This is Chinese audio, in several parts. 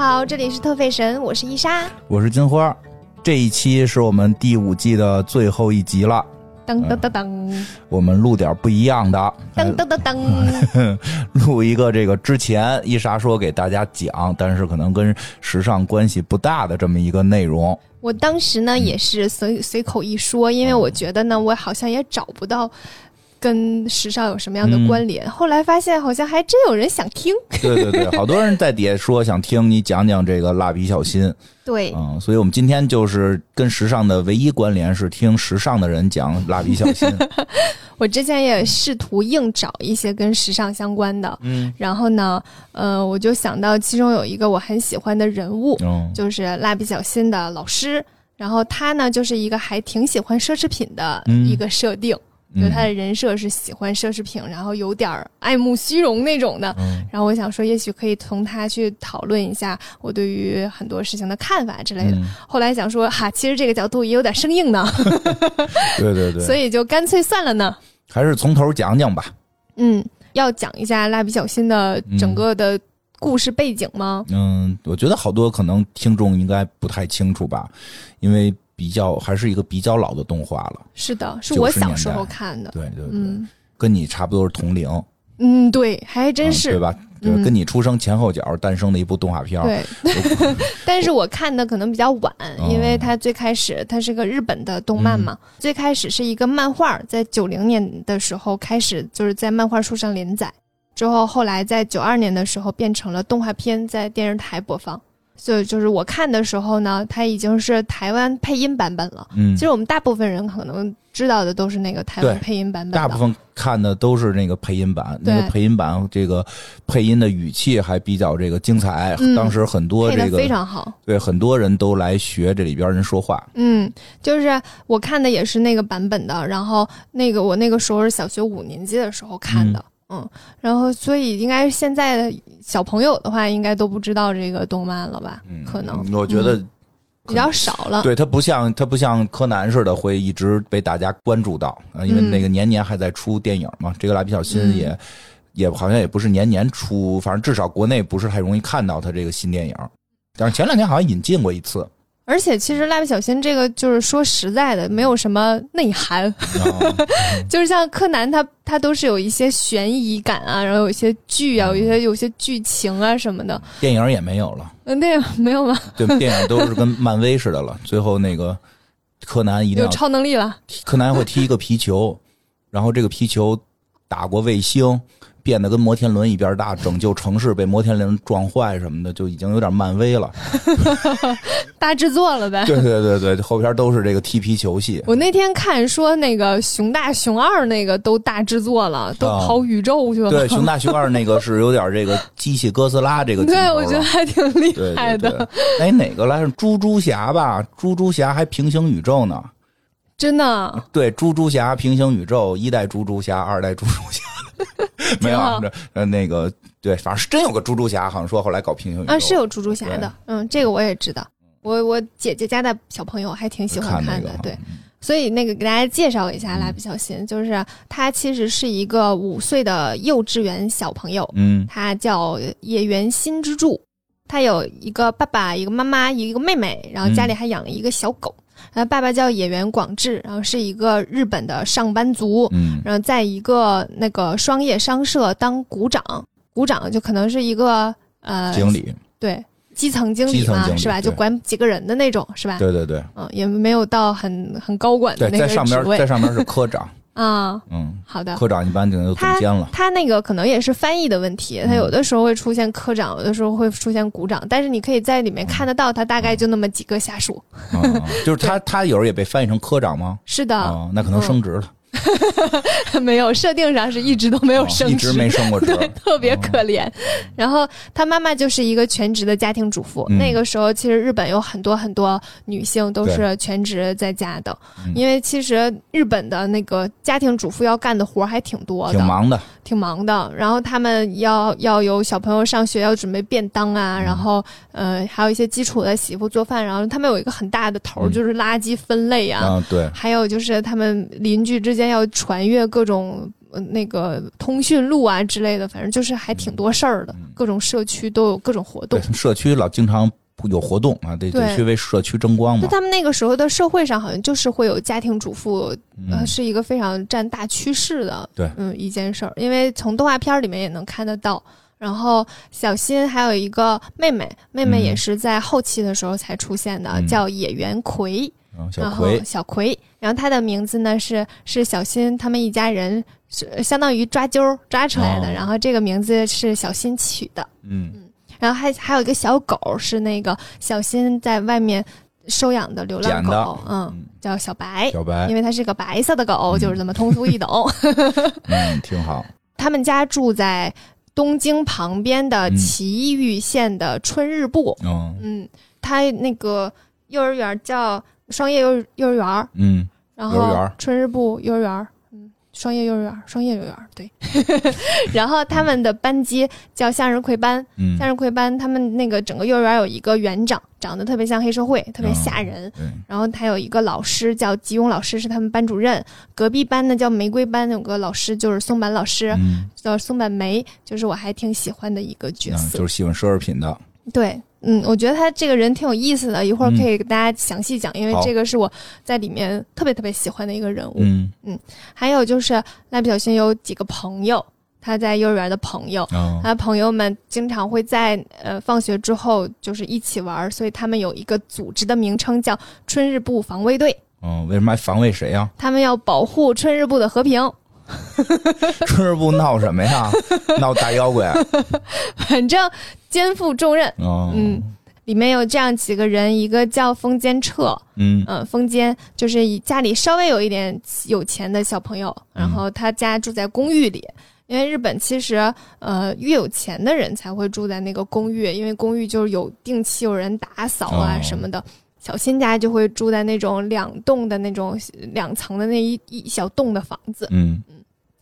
好，这里是特费神，我是伊莎。我是金花，这一期是我们第五季的最后一集了，噔噔噔噔。我们录点不一样的，噔噔噔噔，录一个这个之前伊莎说给大家讲，但是可能跟时尚关系不大的这么一个内容。我当时呢也是随随口一说，因为我觉得呢，我好像也找不到跟时尚有什么样的关联。后来发现好像还真有人想听。对对对，好多人在底下说想听你讲讲这个蜡笔小新，对，嗯，所以我们今天就是跟时尚的唯一关联是听时尚的人讲蜡笔小新。我之前也试图硬找一些跟时尚相关的，嗯然后呢，呃，我就想到其中有一个我很喜欢的人物，嗯就是蜡笔小新的老师。然后他呢，就是一个还挺喜欢奢侈品的嗯一个设定，就嗯他的人设是喜欢奢侈品，然后有点儿爱慕虚荣那种的。嗯然后我想说，也许可以从他去讨论一下我对于很多事情的看法之类的。嗯，后来想说，哈，其实这个角度也有点生硬呢，对对对，所以就干脆算了呢。还是从头讲讲吧。嗯，要讲一下蜡笔小新的整个的故事背景吗？嗯，我觉得好多可能听众应该不太清楚吧，因为比较还是一个比较老的动画了。是的，是我小时候看的。对对对，嗯跟你差不多是同龄，嗯，对，还真嗯是、对吧？跟你出生前后脚诞生的一部动画片儿。对，但是我看的可能比较晚，哦因为它最开始它是个日本的动漫嘛，最开始是一个漫画，在九零年的时候开始就是在漫画书上连载，之后后来在九二年的时候变成了动画片，在电视台播放。所以就是我看的时候呢，它已经是台湾配音版本了。嗯其，实我们大部分人可能知道的都是那个台湾配音版本的，大部分看的都是那个配音版，对那个配音版这个配音的语气还比较这个精彩。嗯当时很多这个非常好。对很多人都来学这里边人说话。嗯，就是我看的也是那个版本的，然后那个我那个时候是小学五年级的时候看的，嗯然后所以应该现在的小朋友的话，应该都不知道这个动漫了吧？嗯，可能我觉得比较少了。对，它不像它不像柯南似的会一直被大家关注到啊，因为嗯那个年年还在出电影嘛。这个蜡笔小新也、也好像也不是年年出，反正至少国内不是太容易看到它这个新电影。但是前两年好像引进过一次，而且其实蜡笔小新这个就是说实在的，没有什么内涵，啊 就是像柯南他他都是有一些悬疑感啊，然后有一些剧啊，有一些有些剧情啊什么的。电影也没有了，嗯，电影没有吗？对，电影都是跟漫威似的了。最后那个柯南一定有超能力了。柯南会踢一个皮球，然后这个皮球打过卫星，变得跟摩天轮一边大，拯救城市被摩天轮撞坏什么的，就已经有点漫威了。大制作了呗。对对对对，后边都是这个踢皮球戏。我那天看说那个熊大熊二那个都大制作了，都跑宇宙去了。啊对，熊大熊二那个是有点这个机器哥斯拉这个对，我觉得还挺厉害的，对对，哎，哪个来着？猪猪侠吧，猪猪侠还平行宇宙呢。真的。对，猪猪侠平行宇宙，一代猪猪侠，二代猪猪侠，没有那个对，反正是真有个猪猪侠，好像说后来搞平行宇宙。啊，是有猪猪侠的，嗯，这个我也知道。我我姐姐家的小朋友还挺喜欢看的，看那个，对，所以那个给大家介绍一下蜡笔小新，就是他其实是一个五岁的幼稚园小朋友，嗯。他叫野原新之助，他有一个爸爸、一个妈妈、一个妹妹，然后家里还养了一个小狗。然后爸爸叫野原广志，然后是一个日本的上班族，嗯。然后在一个那个双叶商社当股长，股长就可能是一个呃经理，对基层经理嘛，是吧？就管几个人的那种，是吧？对对对。嗯，也没有到很很高管的对，那个在上边职位。在上边是科长，啊。嗯，好的，科长一般就总监了，他那个可能也是翻译的问题，他嗯有的时候会出现科长，有的时候会出现股长，但是你可以在里面看得到，他大概就那么几个下属。啊，啊就是他 他有时候也被翻译成科长吗？是的，啊，那可能升职了，没有设定上是一直都没有哦升职，一直没升过职，对，特别可怜。然后他妈妈就是一个全职的家庭主妇。嗯。那个时候，其实日本有很多很多女性都是全职在家的，嗯。因为其实日本的那个家庭主妇要干的活儿还挺多的，挺忙的，挺忙的。然后他们要要有小朋友上学，要准备便当啊，嗯然后呃还有一些基础的洗衣服做饭，然后他们有一个很大的头就是垃圾分类啊。啊，对，还有就是他们邻居之间要传阅各种呃那个通讯录啊之类的，反正就是还挺多事儿的，各种社区都有各种活动对。，社区老经常有活动啊，得得对去为社区争光嘛就。他们那个时候的社会上，好像就是会有家庭主妇，呃，嗯，是一个非常占大趋势的，对嗯，一件事儿。因为从动画片儿里面也能看得到。然后小新还有一个妹妹，妹妹嗯也是在后期的时候才出现的，嗯叫野原葵。然后葵，小葵，然后他的名字呢是是小新他们一家人是相当于抓阄儿抓出来的，哦然后这个名字是小新取的。嗯然后还还有一个小狗是那个小新在外面收养的流浪狗，嗯，嗯，叫小白，小白。因，为它是个白色的狗，嗯。就是这么通俗易懂。嗯，挺好。他们家住在东京旁边的嗯。埼玉县的春日部，嗯嗯，他那个幼儿园叫双叶幼幼儿园，嗯。然后春日部幼儿园，嗯，双叶幼儿园，双叶幼儿园，对。然后他们的班级叫向日葵班，嗯，向日葵班他们那个整个幼儿园有一个园长，长得特别像黑社会，特别吓人。对，然后他有一个老师叫吉永老师，是他们班主任。隔壁班呢叫玫瑰班，有个老师就是松坂老师，嗯，叫松坂梅，就是我还挺喜欢的一个角嗯色。就是喜欢奢侈品的。对，嗯，我觉得他这个人挺有意思的，一会儿嗯可以给大家详细讲，因为这个是我在里面特别特别喜欢的一个人物。嗯还有就是蜡笔小新有几个朋友，他在幼儿园的朋友，嗯他朋友们经常会在呃放学之后就是一起玩儿，所以他们有一个组织的名称叫春日部防卫队，嗯，为什么还防卫谁呀？他们要保护春日部的和平。春日部闹什么呀？闹大妖怪？反正肩负重任。嗯嗯里面有这样几个人，一个叫风间彻，嗯嗯，风间就是以家里稍微有一点有钱的小朋友，然后他家住在公寓里。因为日本其实，呃，越有钱的人才会住在那个公寓，因为公寓就是有定期有人打扫啊哦什么的。小新家就会住在那种两栋的那种两层的那一一小栋的房子，嗯嗯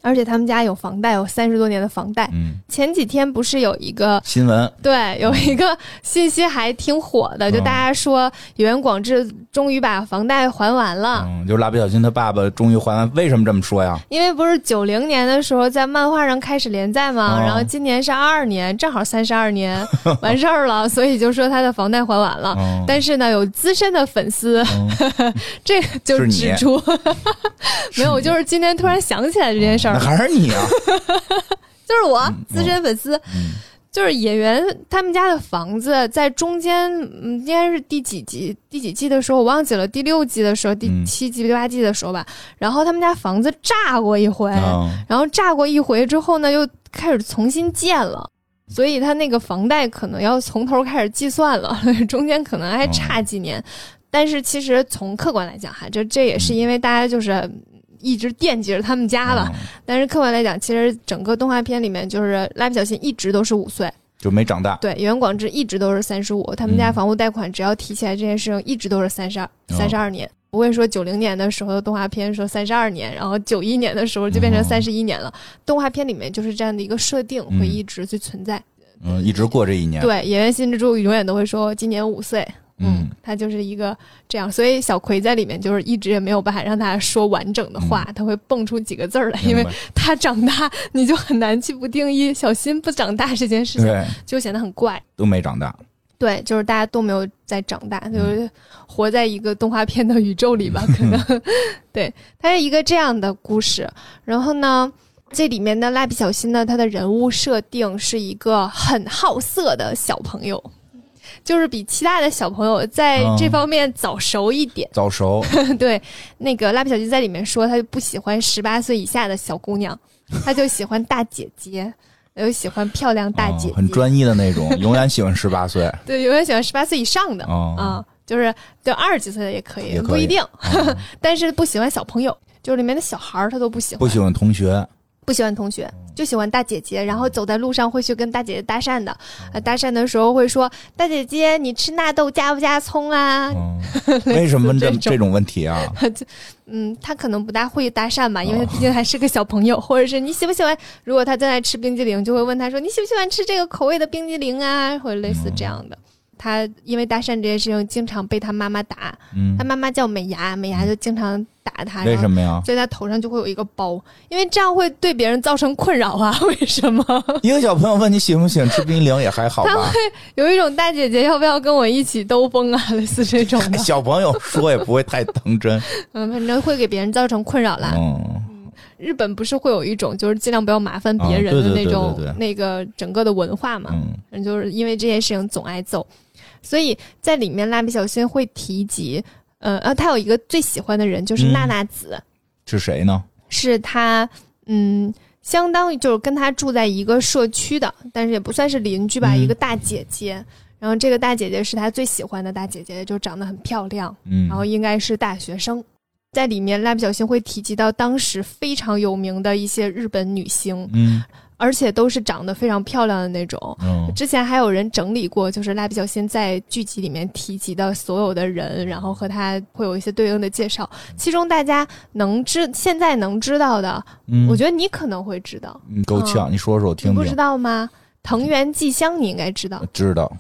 而且他们家有房贷，有三十多年的房贷。嗯，前几天不是有一个新闻。对，有一个信息还挺火的，就嗯大家说野原广志终于把房贷还完了。嗯，就是蜡笔小新他爸爸终于还完，为什么这么说呀？因为不是九零年的时候在漫画上开始连载嘛，哦然后今年是二二年，正好三十二年 完事儿了，所以就说他的房贷还完了。嗯，但是呢，有资深的粉丝，嗯。这个就指出，没有，我就是今天突然想起来这件事儿，那还是你啊？就是我嗯资深粉丝，嗯就是演员他们家的房子在中间，嗯，应该是第几集第几季的时候我忘记了，第六季的时候，第嗯七季、第八季的时候吧。然后他们家房子炸过一回，嗯然后炸过一回之后呢，又开始重新建了。所以他那个房贷可能要从头开始计算了，中间可能还差几年。但是其实从客观来讲哈，这这也是因为大家就是一直惦记着他们家吧。嗯但是客观来讲，其实整个动画片里面，就是蜡笔小新一直都是五岁，就没长大。对，野原广志一直都是三十五，他们家嗯房屋贷款只要提起来这件事情，一直都是三十二哦三十二年，不会说九零年的时候的动画片说三十二年，然后九一年的时候就变成哦三十一年了。动画片里面就是这样的一个设定，嗯会一直去存在。嗯，一直过这一年。对，演员新之助永远都会说今年五岁。嗯，他就是一个这样，所以小葵在里面就是一直也没有办法让他说完整的话，他会蹦出几个字儿来，因为他长大，你就很难去不定义小新不长大这件事情，对就显得很怪。都没长大。对，就是大家都没有在长大，嗯就是活在一个动画片的宇宙里吧，可能。对，它是一个这样的故事。然后呢，这里面的蜡笔小新呢，他的人物设定是一个很好色的小朋友，就是比其他的小朋友在嗯。这方面早熟一点。早熟，对，那个蜡笔小新在里面说，他就不喜欢十八岁以下的小姑娘，他就喜欢大姐姐。有喜欢漂亮大姐姐，哦很专一的那种，永远喜欢十八岁。对，永远喜欢十八岁以上的，哦。啊，就是就二十几岁的也可以，不一定，哦。但是不喜欢小朋友，就是里面的小孩儿他都不喜欢，不喜欢同学。不喜欢同学，就喜欢大姐姐，然后走在路上会去跟大姐姐搭讪的，呃，搭讪的时候会说大姐姐，你吃纳豆加不加葱啊？嗯，为什么问这这种问题啊？嗯，他可能不大会搭讪吧，因为他毕竟还是个小朋友，或者是你喜不喜欢？如果他正在吃冰激凌，就会问他说你喜不喜欢吃这个口味的冰激凌啊，或者类似这样的。他因为搭讪这件事情经常被他妈妈打，嗯他，妈妈叫美牙，美牙就经常打他，为什么呀？所以他头上就会有一个包，因为这样会对别人造成困扰啊。为什么？一个小朋友问你喜不喜欢吃冰激凌也还好吧？有一种大姐姐要不要跟我一起兜风啊，类似这种的，小朋友说也不会太当真。嗯，反正会给别人造成困扰啦。嗯，日本不是会有一种就是尽量不要麻烦别人的那种、那个整个的文化嘛，嗯嗯，就是因为这件事情总挨揍，所以在里面蜡笔小新会提及，呃，呃，他有一个最喜欢的人就是嗯娜娜子，是谁呢？是他，嗯，相当于就是跟他住在一个社区的，但是也不算是邻居吧，嗯一个大姐姐。然后这个大姐姐是他最喜欢的大姐姐，就长得很漂亮，嗯，然后应该是大学生。在里面，蜡笔小新会提及到当时非常有名的一些日本女星，嗯而且都是长得非常漂亮的那种。嗯之前还有人整理过，就是蜡笔小新在剧集里面提及的所有的人，然后和他会有一些对应的介绍。其中大家能知现在能知道的，嗯，我觉得你可能会知道，你够呛，你说说我听你不知。道吗？藤原纪香你应该知道，知道，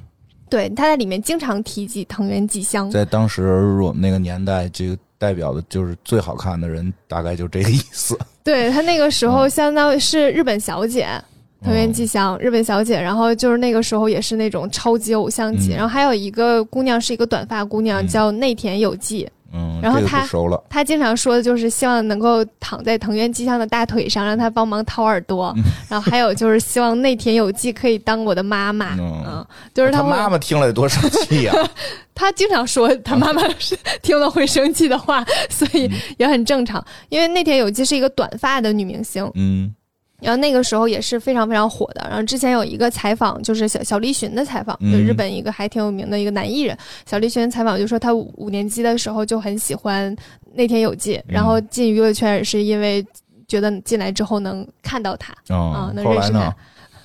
对，他在里面经常提及藤原纪香。在当时我们那个年代，这个代表的就是最好看的人，大概就这个意思。对他那个时候相当于是日本小姐。嗯藤原纪香，日本小姐，然后就是那个时候也是那种超级偶像级，嗯。然后还有一个姑娘是一个短发姑娘，嗯。叫内田有纪，嗯，然后他不熟了。她经常说的就是希望能够躺在藤原纪香的大腿上，让他帮忙掏耳朵，嗯然后还有就是希望内田有纪可以当我的妈妈，嗯嗯，就是会他妈妈听了得多生气呀！他经常说他妈妈是 听了会生气的话，所以也很正常。因为内田有纪是一个短发的女明星，嗯然后那个时候也是非常非常火的。然后之前有一个采访，就是小小栗旬的采访，嗯就日本一个还挺有名的一个男艺人，小栗旬采访就说他五五年级的时候就很喜欢那天有纪，然后进娱乐圈也是因为觉得进来之后能看到他，啊哦，能认识他？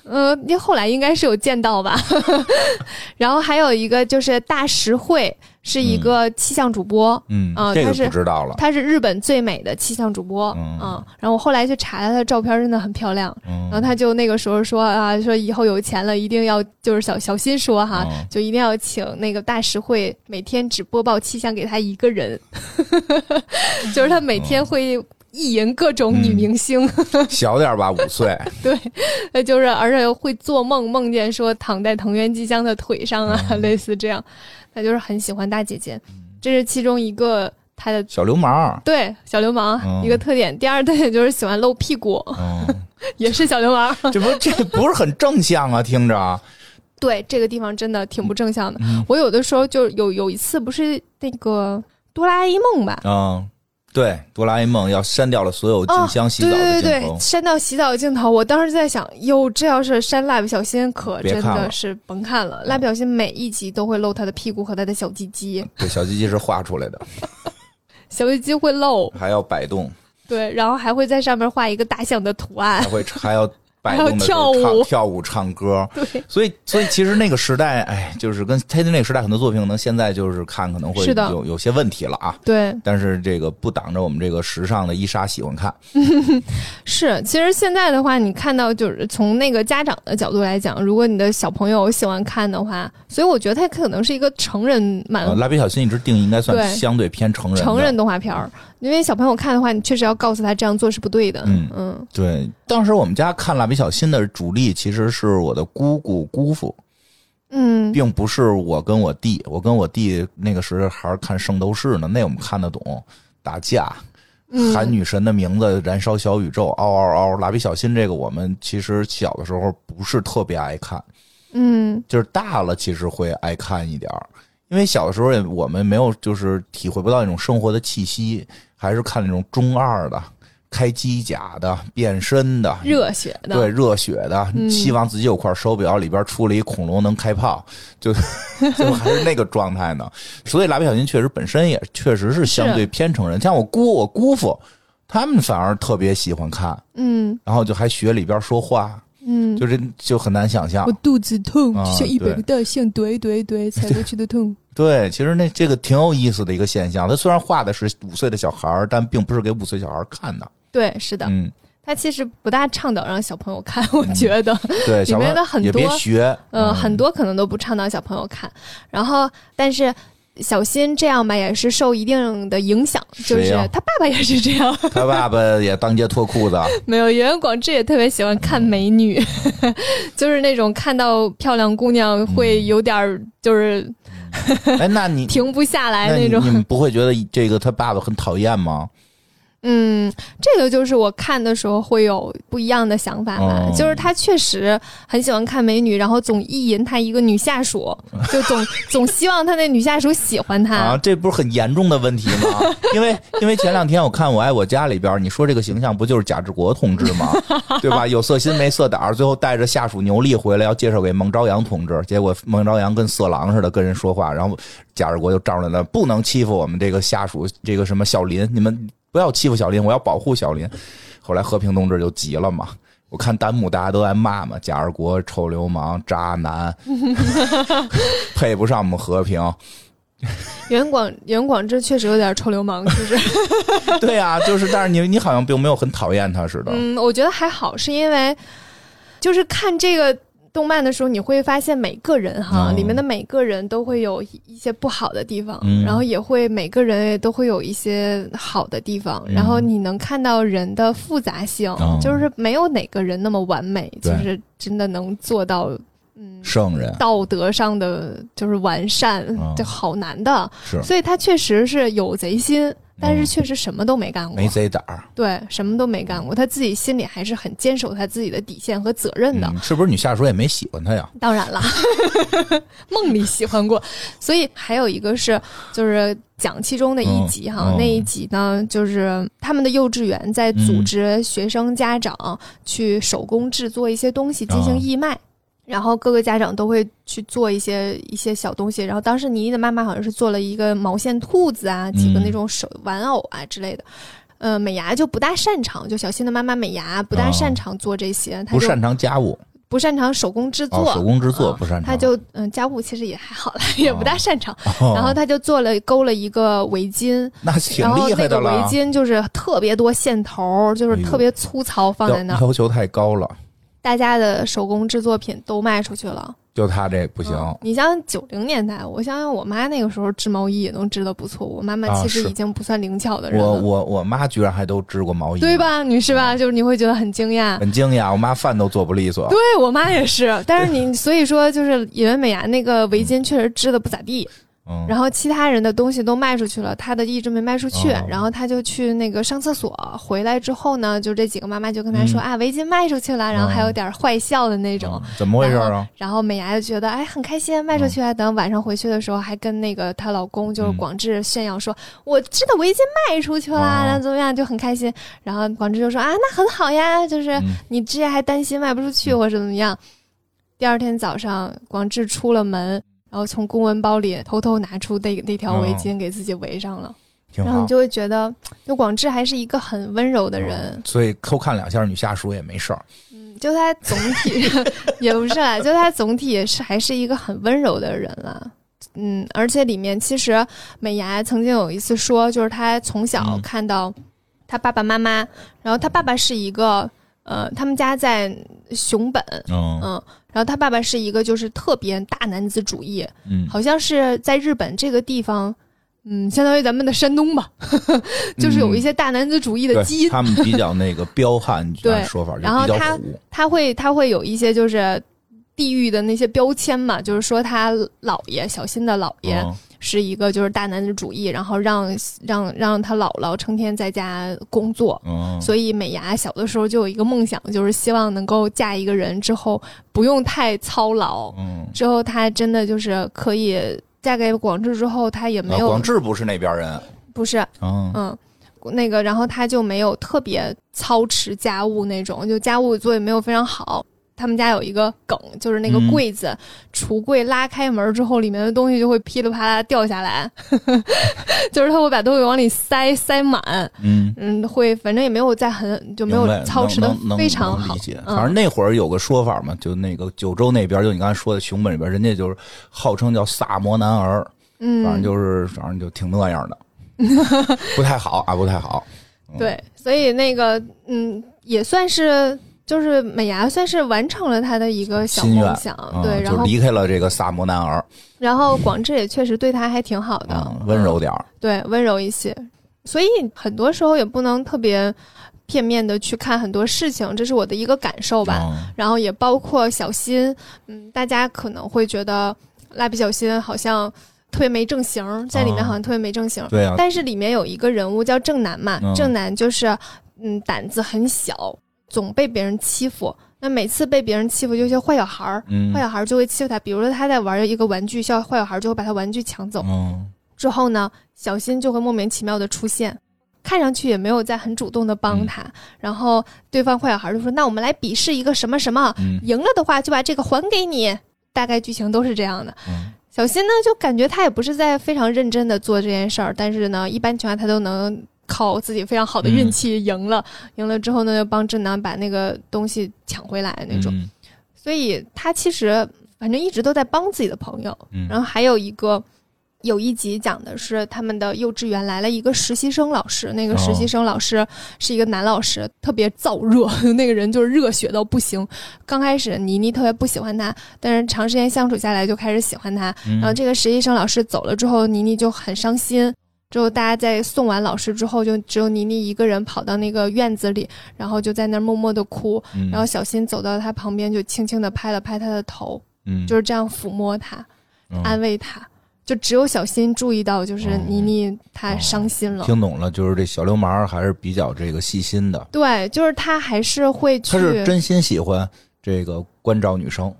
呃，你后来应该是有见到吧。然后还有一个就是大实惠，是一个气象主播，嗯，他是不知道了。她是日本最美的气象主播，嗯。嗯，然后我后来去查了他的照片，真的很漂亮。嗯。然后他就那个时候说啊，说以后有钱了，一定要就是小小心说哈，嗯。就一定要请那个大实惠每天只播报气象给他一个人，就是他每天会意淫各种女明星，小点吧，五岁。对，呃就是而且会做梦，梦见说躺在藤原纪香的腿上啊，嗯类似这样，他就是很喜欢大姐姐，这是其中一个他的。小流氓。对小流氓、嗯一个特点，第二特点就是喜欢露屁股，嗯，也是小流氓。这不这不是很正向啊？听着，对这个地方真的挺不正向的。嗯我有的时候就有有一次不是那个哆啦 A 梦吧？嗯，对，哆啦 A 梦要删掉了所有静香洗澡对对对对，的镜头。删掉洗澡的镜头，我当时在想，哟，这要是删蜡笔小新，可真的是甭看了。蜡笔小新每一集都会露他的屁股和他的小鸡鸡，对，小鸡鸡是画出来的，小鸡鸡会露，还要摆动，对，然后还会在上面画一个大象的图案。还，会还要摆动 跳舞唱跳舞、唱歌。对，所以，所以其实那个时代，哎，就是跟他的那个时代很多作品，可能现在就是看可能会有有些问题了啊。对，但是这个不挡着我们这个时尚的伊莎喜欢看。是。其实现在的话，你看到就是从那个家长的角度来讲，如果你的小朋友喜欢看的话，所以我觉得它可能是一个成人漫呃，蜡笔小新一直定义应该算对相对偏成人。成人动画片儿，因为小朋友看的话，你确实要告诉他这样做是不对的。嗯嗯对，当时我们家看蜡笔小新的主力其实是我的姑姑姑父，嗯并不是我跟我弟。我跟我弟那个时候还是看《圣斗士》呢，那我们看得懂，打架。嗯喊女神的名字，燃烧小宇宙，嗷嗷嗷！蜡笔小新这个，我们其实小的时候不是特别爱看，嗯就是大了其实会爱看一点儿，因为小的时候也我们没有就是体会不到那种生活的气息，还是看那种中二的、开机甲的、变身的、热血的，对热血的，嗯希望自己有块手表里边出了一恐龙能开炮，就 就还是那个状态呢。所以蜡笔小新确实本身也确实是相对偏成人，像我姑我姑父。他们反而特别喜欢看，嗯然后就还学里边说话，嗯，就是就很难想象我。肚子痛，像一百对个大象怼怼怼踩过去的痛。对，其实那这个挺有意思的一个现象。他虽然画的是五岁的小孩儿，但并不是给五岁小孩儿看的。对，是的，嗯他其实不大倡导让小朋友看，我觉得，对，里面的很多也别学，呃，很多可能都不倡导小朋友看。然后，但是小新这样吧，也是受一定的影响，就是他爸爸也是这样，他爸爸也当街脱裤子。没有，袁广志也特别喜欢看美女，就是那种看到漂亮姑娘会有点儿就是，哎，那你停不下来那种，你们不会觉得这个他爸爸很讨厌吗？嗯，这个就是我看的时候会有不一样的想法吧。就是他确实很喜欢看美女，然后总意淫他一个女下属，就总总希望他那女下属喜欢他。啊，这不是很严重的问题吗？因为因为前两天我看《我爱我家》里边，你说这个形象不就是贾志国同志吗？对吧？有色心没色胆，最后带着下属牛莉回来要介绍给孟朝阳同志，结果孟朝阳跟色狼似的跟人说话，然后贾志国就站出来了，不能欺负我们这个下属，这个什么小林，你们。不要欺负小林，我要保护小林。后来和平同志就急了嘛，我看弹幕大家都在骂嘛，贾二国臭流氓、渣男，配不上我们和平。袁广袁广志确实有点臭流氓，就是。对啊，就是，但是你你好像并没有很讨厌他似的。嗯，我觉得还好，是因为就是看这个。动漫的时候，你会发现每个人哈，里面的每个人都会有一些不好的地方，然后也会每个人都会有一些好的地方，然后你能看到人的复杂性，就是没有哪个人那么完美，就是真的能做到嗯圣人道德上的就是完善，就好难的，所以他确实是有贼心。但是确实什么都没干过，没贼胆儿。对，什么都没干过，他自己心里还是很坚守他自己的底线和责任的。是不是你下属也没喜欢他呀？当然了，梦里喜欢过。所以还有一个是，就是讲其中的一集哈，那一集呢，就是他们的幼稚园在组织学生家长去手工制作一些东西进行义卖。然后各个家长都会去做一些一些小东西，然后当时妮妮的妈妈好像是做了一个毛线兔子啊，几个那种手玩偶啊之类的。呃，美牙就不大擅长，就小新的妈妈美牙不大擅长做这些，她不擅长家务，不擅长手工制作，手工制作不擅长。他就嗯，家务其实也还好了，也不大擅长。然后她就做了勾了一个围巾，那挺厉害的了。围巾就是特别多线头，就是特别粗糙，放在那要求太高了。大家的手工制作品都卖出去了，就他这不行。你像九零年代，我想想，我妈那个时候织毛衣也能织的不错。我妈妈其实已经不算灵巧的人了。我我我妈居然还都织过毛衣，对吧？女士吧？就是你会觉得很惊讶，很惊讶。我妈饭都做不利索。对我妈也是，但是你所以说，就是野原美伢那个围巾确实织的不咋地。然后其他人的东西都卖出去了，他的一直没卖出去。然后他就去那个上厕所，回来之后呢，就这几个妈妈就跟他说啊，围巾卖出去了，然后还有点坏笑的那种。怎么回事啊？然后美伢就觉得哎很开心，卖出去了。等晚上回去的时候，还跟那个她老公就是广志炫耀说，我织的围巾卖出去了，然后怎么样就很开心。然后广志就说啊，那很好呀，就是你之前还担心卖不出去或者怎么样。第二天早上，广志出了门。然后从公文包里偷偷拿出那那条围巾给自己围上了，然后你就会觉得，就广志还是一个很温柔的人，所以偷看两下女下属也没事儿。嗯，就他总体 也不是啦，就他总体是还是一个很温柔的人了。嗯，而且里面其实美伢曾经有一次说，就是他从小看到他爸爸妈妈，然后他爸爸是一个。呃，他们家在熊本，嗯，然后他爸爸是一个就是特别大男子主义，嗯，好像是在日本这个地方，嗯，相当于咱们的山东吧，就是有一些大男子主义的基因，他们比较那个彪悍，对说法，然后他他会他会有一些就是地域的那些标签嘛，就是说他姥爷小新的姥爷。是一个就是大男子主义，然后让让让他姥姥成天在家工作，所以美伢小的时候就有一个梦想，就是希望能够嫁一个人之后不用太操劳。嗯，之后她真的就是可以嫁给广志之后，她也没有广志不是那边人，不是，嗯嗯，那个然后他就没有特别操持家务那种，就家务做也没有非常好。他们家有一个梗，就是那个柜子橱柜拉开门之后，里面的东西就会噼里啪啦掉下来，就是他会把东西往里塞塞满。嗯嗯，会反正也没有在很就没有操持的非常好。理解，反正那会儿有个说法嘛，就那个九州那边，就你刚才说的熊本里边，人家就是号称叫萨摩男儿。嗯，反正就是反正就挺那样的，不太好啊，不太好。对，所以那个嗯，也算是就是美伢算是完成了他的一个小梦想，嗯对，然后离开了这个萨摩男儿，然后广志也确实对他还挺好的，嗯，温柔点儿，对，温柔一些。所以很多时候也不能特别片面的去看很多事情，这是我的一个感受吧。嗯。然后也包括小新，嗯，大家可能会觉得蜡笔小新好像特别没正形，在里面啊好像特别没正形。对啊，但是里面有一个人物叫正南嘛，嗯。正南就是嗯胆子很小，总被别人欺负。那每次被别人欺负，就一些坏小孩儿，嗯坏小孩儿就会欺负他。比如说他在玩一个玩具，小坏小孩儿就会把他玩具抢走。嗯之后呢，小新就会莫名其妙的出现，看上去也没有在很主动的帮他。然后对方坏小孩就说：“那我们来比试一个什么什么，嗯赢了的话就把这个还给你。”大概剧情都是这样的。嗯小新呢，就感觉他也不是在非常认真的做这件事儿，但是呢，一般情况下他都能靠自己非常好的运气赢了。赢了之后呢，又帮正南把那个东西抢回来那种。嗯所以他其实反正一直都在帮自己的朋友。嗯然后还有一个有一集讲的是他们的幼稚园来了一个实习生老师，那个实习生老师是一个男老师，特别燥热，那个人就是热血到不行。刚开始倪妮特别不喜欢他，但是长时间相处下来就开始喜欢他。嗯然后这个实习生老师走了之后，倪妮就很伤心。之后大家在送完老师之后，就只有倪妮一个人跑到那个院子里，然后就在那儿默默的哭。嗯然后小新走到他旁边，就轻轻的拍了拍他的头，嗯就是这样抚摸他，嗯安慰他。就只有小新注意到，就是哦倪妮她伤心了。听懂了，就是这小流氓还是比较这个细心的，对，就是他还是会去，他是真心喜欢这个关照女生，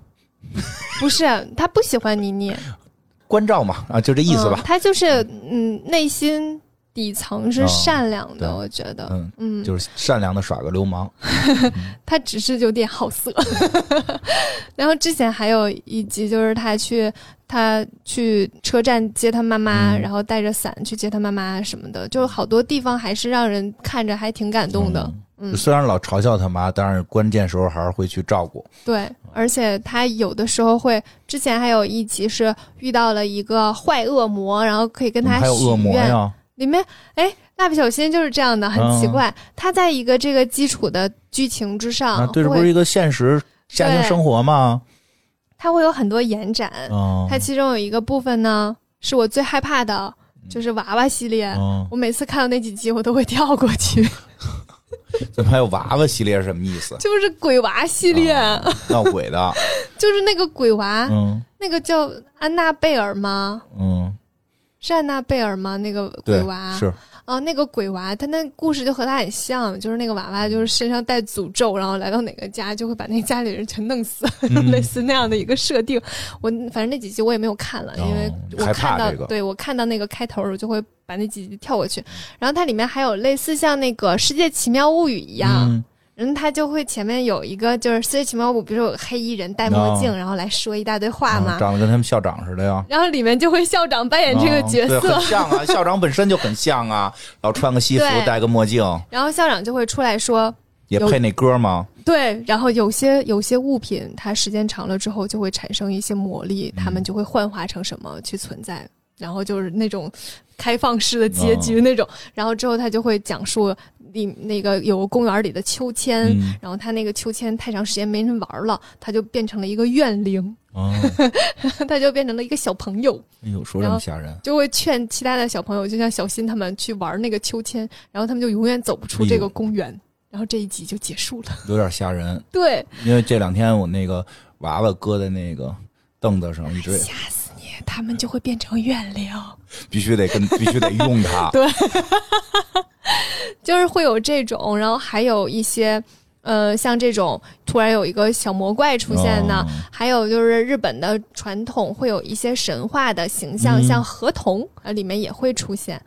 不是他不喜欢倪妮，关照嘛啊，就这意思吧。他就是嗯，内心底层是哦善良的，对我觉得，嗯，嗯，就是善良的耍个流氓，他只是有点好色。然后之前还有一集，就是他去他去车站接他妈妈，嗯然后带着伞去接他妈妈什么的，就是好多地方还是让人看着还挺感动的。嗯虽然老嘲笑他妈，但是关键时候还是会去照顾。对，而且他有的时候会，之前还有一集是遇到了一个坏恶魔，然后可以跟他还有恶魔愿。呀？里面，哎，蜡笔小新就是这样的，很奇怪。他在一个这个基础的剧情之上，啊，对，这不是一个现实家庭生活吗？它会有很多延展。嗯，它其中有一个部分呢，是我最害怕的，就是娃娃系列。嗯，我每次看到那几集，我都会跳过去，怎么还有娃娃系列是什么意思？就是鬼娃系列，闹鬼的，就是那个鬼娃，嗯那个叫安娜贝尔吗？嗯，是安娜贝尔吗？那个鬼娃，是，啊，那个鬼娃，他那故事就和他很像，就是那个娃娃就是身上带诅咒，然后来到哪个家就会把那家里人全弄死，嗯 类似那样的一个设定。我反正那几集我也没有看了，因为我看到，这个对我看到那个开头，我就会把那几集跳过去。然后它里面还有类似像那个《世界奇妙物语》一样，嗯然后他就会前面有一个就是《世界奇妙物语》，比如说有个黑衣人戴墨镜，然后来说一大堆话嘛。嗯长得跟他们校长似的呀。然后里面就会校长扮演这个角色，很像啊，校长本身就很像啊，然后穿个西服，戴个墨镜，然后校长就会出来说，也配那歌吗？对，然后有些有些物品，它时间长了之后就会产生一些魔力，它们就会幻化成什么去存在，然后就是那种开放式的结局那种。然后之后他就会讲述里那个有个公园里的秋千，嗯然后他那个秋千太长时间没人玩了，他就变成了一个怨灵，哦，他就变成了一个小朋友，哎呦，说这么吓人，就会劝其他的小朋友，就像小新他们去玩那个秋千，然后他们就永远走不出这个公园。然后这一集就结束了。有点吓人。对，因为这两天我那个娃娃搁在那个凳子上，一直吓死你！他们就会变成怨灵。必须得跟 必须得用它。对 就是会有这种，然后还有一些，呃，像这种突然有一个小魔怪出现呢，哦还有就是日本的传统会有一些神话的形象，嗯像河童啊，里面也会出现。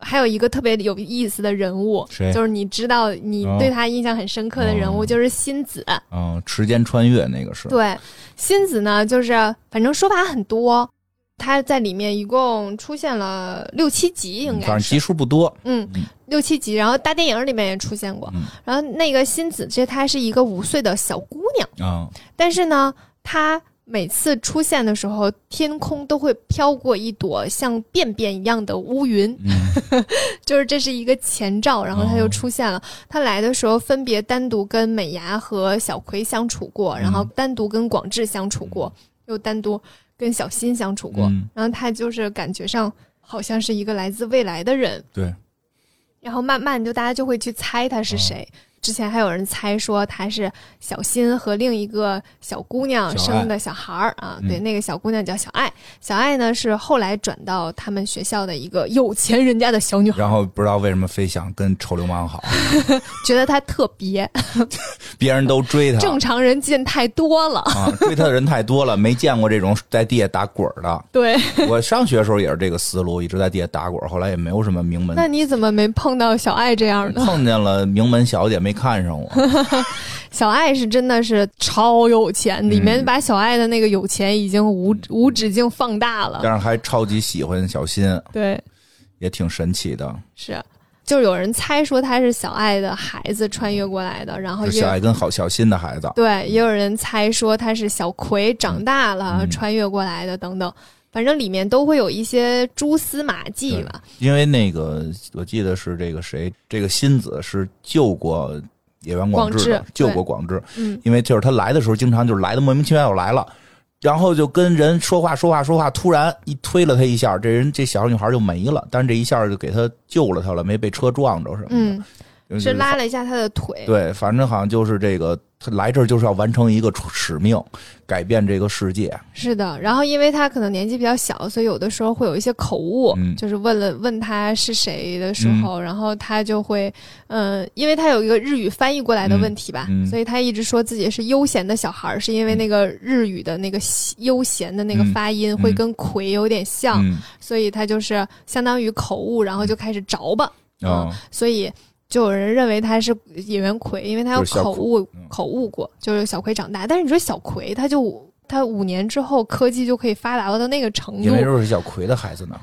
还有一个特别有意思的人物，就是你知道你哦对他印象很深刻的人物，哦就是新子。嗯，时间穿越那个是，对，新子呢，就是反正说法很多，他在里面一共出现了六七集，应该是。反正集数不多。嗯嗯，六七集，然后大电影里面也出现过。嗯。然后那个新子，这她是一个五岁的小姑娘，啊，但是呢，她每次出现的时候，天空都会飘过一朵像便便一样的乌云，嗯。就是这是一个前兆，然后他就哦出现了。他来的时候分别单独跟美伢和小葵相处过，然后嗯。单独跟广志相处过，又单独跟小新相处过，嗯。然后他就是感觉上好像是一个来自未来的人，对，然后慢慢就大家就会去猜他是哦谁。之前还有人猜说他是小新和另一个小姑娘生的小孩儿啊，嗯对，那个小姑娘叫小爱。小爱呢是后来转到他们学校的一个有钱人家的小女孩，然后不知道为什么非想跟臭流氓好，觉得她特别，别人都追她正常人见太多了。啊，追她的人太多了，没见过这种在地下打滚的。对，我上学的时候也是这个思路，一直在地下打滚，后来也没有什么名门。那你怎么没碰到小爱这样的？碰见了名门小姐没看上我，小爱是真的是超有钱，里面嗯。把小爱的那个有钱已经无无止境放大了。但是还超级喜欢小新，对，也挺神奇的。是，就是有人猜说他是小爱的孩子穿越过来的，然后小爱跟好小新的孩子，对，也有人猜说他是小葵长大了、嗯。穿越过来的等等，反正里面都会有一些蛛丝马迹吧。因为那个我记得是这个谁，这个新子是救过野原广志的救过广志，嗯，因为就是他来的时候，经常就是来的莫名其妙就来了。然后就跟人说话说话说话，突然一推了他一下，这人这小女孩就没了。但是这一下就给他救了他了，没被车撞着什么的。嗯，是拉了一下他的腿。对，反正好像就是这个，他来这儿就是要完成一个使命，改变这个世界。是的，然后因为他可能年纪比较小，所以有的时候会有一些口误，嗯就是问了问他是谁的时候，然后他就会，嗯、因为他有一个日语翻译过来的问题吧，嗯嗯所以他一直说自己是悠闲的小孩儿，是因为那个日语的那个悠闲的那个嗯发音会跟葵有点像，嗯，所以他就是相当于口误，然后就开始着吧，哦，所以。就有人认为他是演员葵，因为他有口误嗯。口误过，就是小葵长大。但是你说小葵，他就他五年之后科技就可以发达到那个程度。因，为又是小葵的孩子呢。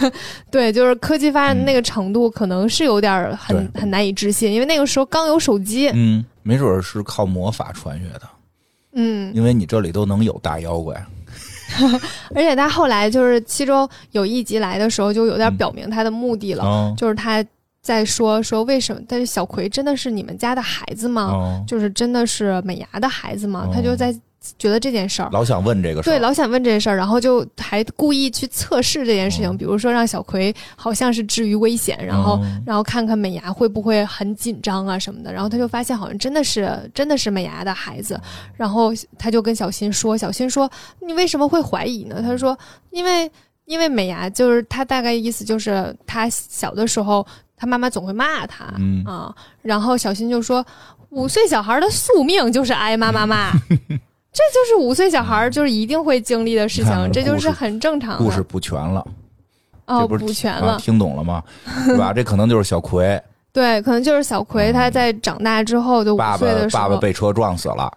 对，就是科技发展那个程度，可能是有点很嗯很难以置信，因为那个时候刚有手机，嗯，没准儿是靠魔法穿越的，嗯，因为你这里都能有大妖怪。而且他后来就是其中有一集来的时候，就有点嗯表明他的目的了，哦就是他在说说为什么，但是小葵真的是你们家的孩子吗？哦，就是真的是美伢的孩子吗？哦他就在觉得这件事儿。老想问这个事儿。对，老想问这件事儿，然后就还故意去测试这件事情，哦比如说让小葵好像是置于危险，然后、哦然后看看美伢会不会很紧张啊什么的，然后他就发现好像真的是真的是美伢的孩子，然后他就跟小新说，小新说你为什么会怀疑呢？他说因为因为美伢就是他大概意思就是他小的时候他妈妈总会骂他，嗯啊，然后小新就说五岁小孩的宿命就是挨妈妈骂。这就是五岁小孩就是一定会经历的事情，这就是很正常的。故事补全了，哦，补全啊了，听懂了吗？对吧？这可能就是小葵对，可能就是小葵他在长大之后，就爸爸岁的时候，爸爸被车撞死了，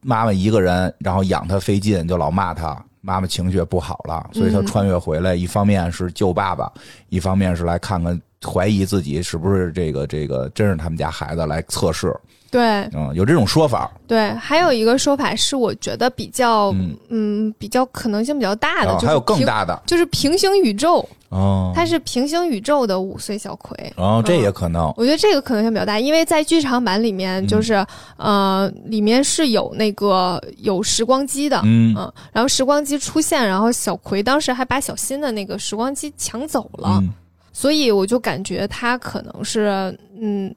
妈妈一个人，然后养他费劲，就老骂他。妈妈情绪也不好了，所以他嗯穿越回来，一方面是救爸爸，一方面是来看看，怀疑自己是不是这个这个真是他们家孩子来测试。对。嗯，有这种说法。对，还有一个说法是，我觉得比较嗯，嗯比较可能性比较大的，就是还有更大的。就是平行宇宙，哦，它是平行宇宙的五岁小葵。哦，这也可能。我觉得这个可能性比较大，因为在剧场版里面，嗯。就是、呃，里面是有那个有时光机的，嗯。嗯，然后时光机出现，然后小葵当时还把小新的那个时光机抢走了，嗯所以我就感觉他可能是嗯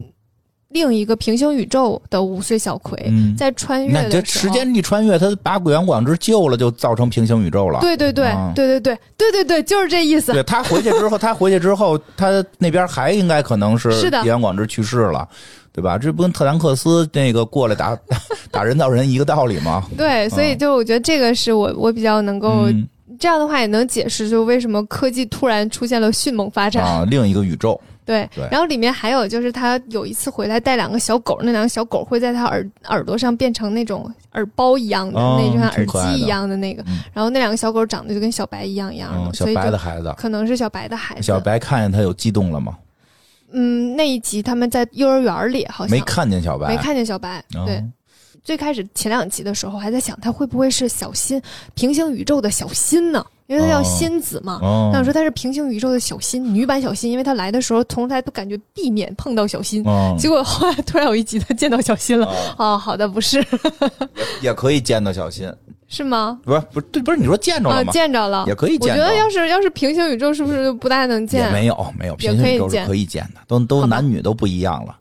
另一个平行宇宙的五岁小葵、嗯，在穿越的时间一穿越，他把鬼阳广之救了，就造成平行宇宙了。对对对、啊对对对对对对，就是这意思。对他回去之后，他回去之后，他那边还应该可能是是的野原广之去世了，对吧？这不跟特兰克斯那个过来打 打人造人一个道理吗？对，所以就我觉得这个是我我比较能够、嗯这样的话也能解释，就为什么科技突然出现了迅猛发展。啊，另一个宇宙，对，对然后里面还有就是他有一次回来带两个小狗，那两个小狗会在他耳耳朵上变成那种耳包一样的，哦那就像耳机一样的那个。嗯然后那两个小狗长得就跟小白一样一样的，嗯，小所以就白的孩子，可能是小白的孩子。小白看见他有激动了吗？嗯，那一集他们在幼儿园里好像没看见小白，没看见小白，哦对，最开始前两集的时候还在想，他会不会是小新平行宇宙的小新呢？因为他叫仙子嘛。哦那我说他是平行宇宙的小新，女版小新，因为他来的时候从来都感觉避免碰到小新，哦结果后来突然有一集他见到小新了。哦，好的，不是，也可以见到小新，是吗？不是不是对不是你说见着啊，了吗？见着了，也可以我觉得要是要是平行宇宙，是不是就不大能也见？没有没有，也平行宇宙是可以见的，都都男女都不一样了。